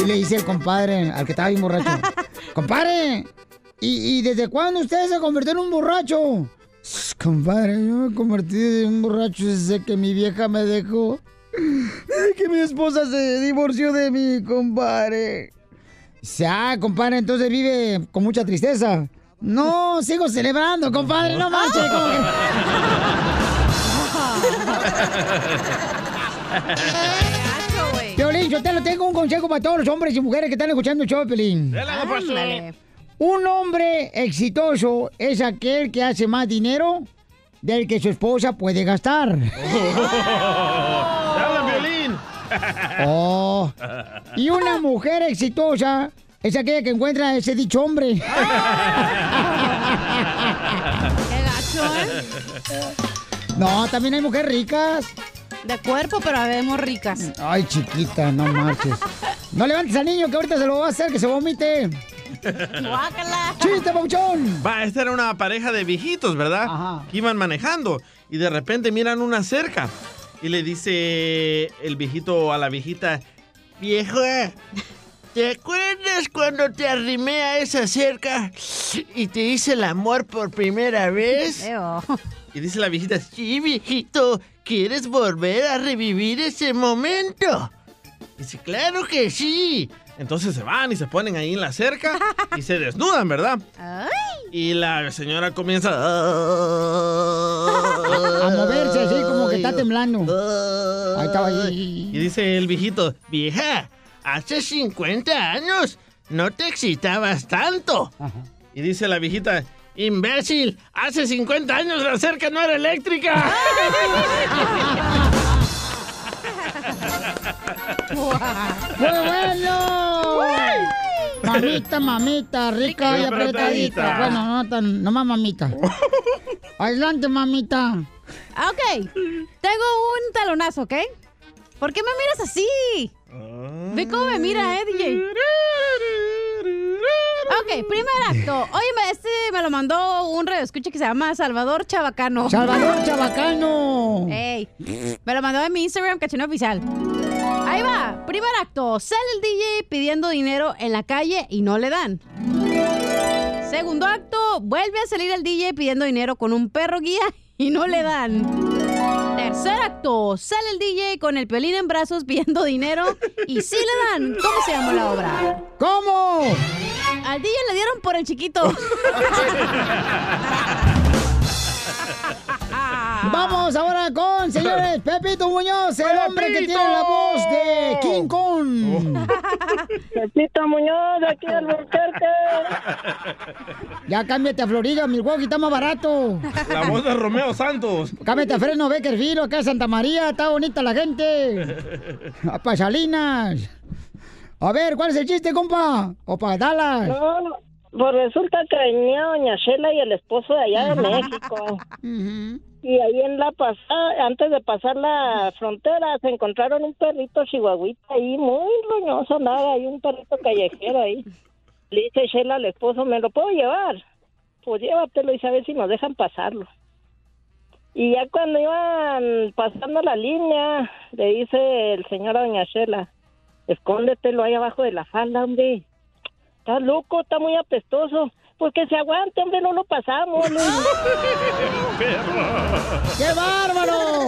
Y le dice el compadre, al que estaba bien borracho, compadre, ¿y, y desde cuándo usted se convirtió en un borracho? "Sss, Compadre, yo me convertí en un borracho desde que mi vieja me dejó. Que mi esposa se divorció de mí, compadre. Dice, ah, compadre, entonces vive con mucha tristeza. No, sigo celebrando, compadre, no marche. como que- Piolín, yo te lo tengo un consejo para todos los hombres y mujeres que están escuchando el show. Ándale. Un hombre exitoso es aquel que hace más dinero del que su esposa puede gastar. Oh. Y una mujer exitosa es aquella que encuentra a ese dicho hombre. Qué gacho, ¿eh? No, también hay mujeres ricas. De cuerpo, pero vemos ricas. Ay, chiquita, no marches. No levantes al niño que ahorita se lo va a hacer, que se vomite. Guácala. ¡Chiste, pauchón! Va, esta era una pareja de viejitos, ¿verdad? Que iban manejando y de repente miran una cerca y le dice el viejito a la viejita, vieja, ¿te acuerdas cuando te arrimé a esa cerca y te hice el amor por primera vez? Y dice la viejita, sí, viejito, ¿quieres volver a revivir ese momento? Dice, claro que sí. Entonces se van y se ponen ahí en la cerca y se desnudan, ¿verdad? Y la señora comienza A moverse así como que está temblando. Ahí estaba Y dice el viejito, vieja, hace 50 años no te excitabas tanto. Y dice la viejita, imbécil, hace 50 años la cerca no era eléctrica. ¡Muy bueno! Mamita, mamita, rica y apretadita. Bueno, no tan, no más mamita. Adelante, mamita. Ah, ok. Tengo un talonazo, ¿ok? ¿Por qué me miras así? Ve cómo me mira, ¿eh, DJ? Ok, primer acto. Oye, este me lo mandó un radio escucha que se llama Salvador Chabacano. Salvador Chabacano. Ey, me lo mandó en mi Instagram, cachino oficial. Ahí va, primer acto. Sale el DJ pidiendo dinero en la calle y no le dan. Segundo acto, vuelve a salir el DJ pidiendo dinero con un perro guía y no le dan. Tercer acto, sale el DJ con el pelín en brazos pidiendo dinero y sí le dan. ¿Cómo se llama la obra? ¿Cómo? Al DJ le dieron por el chiquito. Vamos ahora con, señores, Pepito Muñoz, el hombre que tiene la voz de King Kong. Pepito Muñoz, aquí del Burquerque. Ya cámbiate a Florida, Milwaukee está más barato. La voz de Romeo Santos. Cámbiate a Fresno Beckerfield, acá en Santa María, está bonita la gente. A Pasalinas. A ver, ¿cuál es el chiste, compa? O para Dallas. No, pues resulta que venía doña Shela y el esposo de allá de México. Y ahí en la pasada, antes de pasar la frontera, se encontraron un perrito chihuahuita ahí, muy roñoso, nada, hay un perrito callejero ahí. Le dice Shela al esposo, ¿me lo puedo llevar? Pues llévatelo y a ver si nos dejan pasarlo. Y ya cuando iban pasando la línea, le dice el señor a doña Shela, escóndetelo ahí abajo de la falda, hombre. Está loco, está muy apestoso. Pues que se aguante, hombre, no lo pasamos. ¡Qué bárbaro!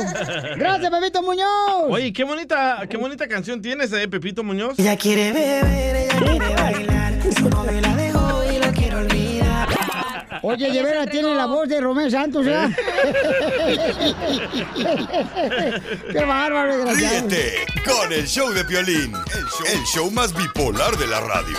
Gracias, Pepito Muñoz. Oye, qué bonita, qué bonita canción tienes, eh, Pepito Muñoz. Ella quiere beber, ella quiere bailar. Su novio la dejó y lo quiero olvidar. Oye, de veras tiene la voz de Romeo Santos, ¿eh? ¡Qué bárbaro, desgraciado! Ríete con el show de Piolín, el show, el show más bipolar de la radio.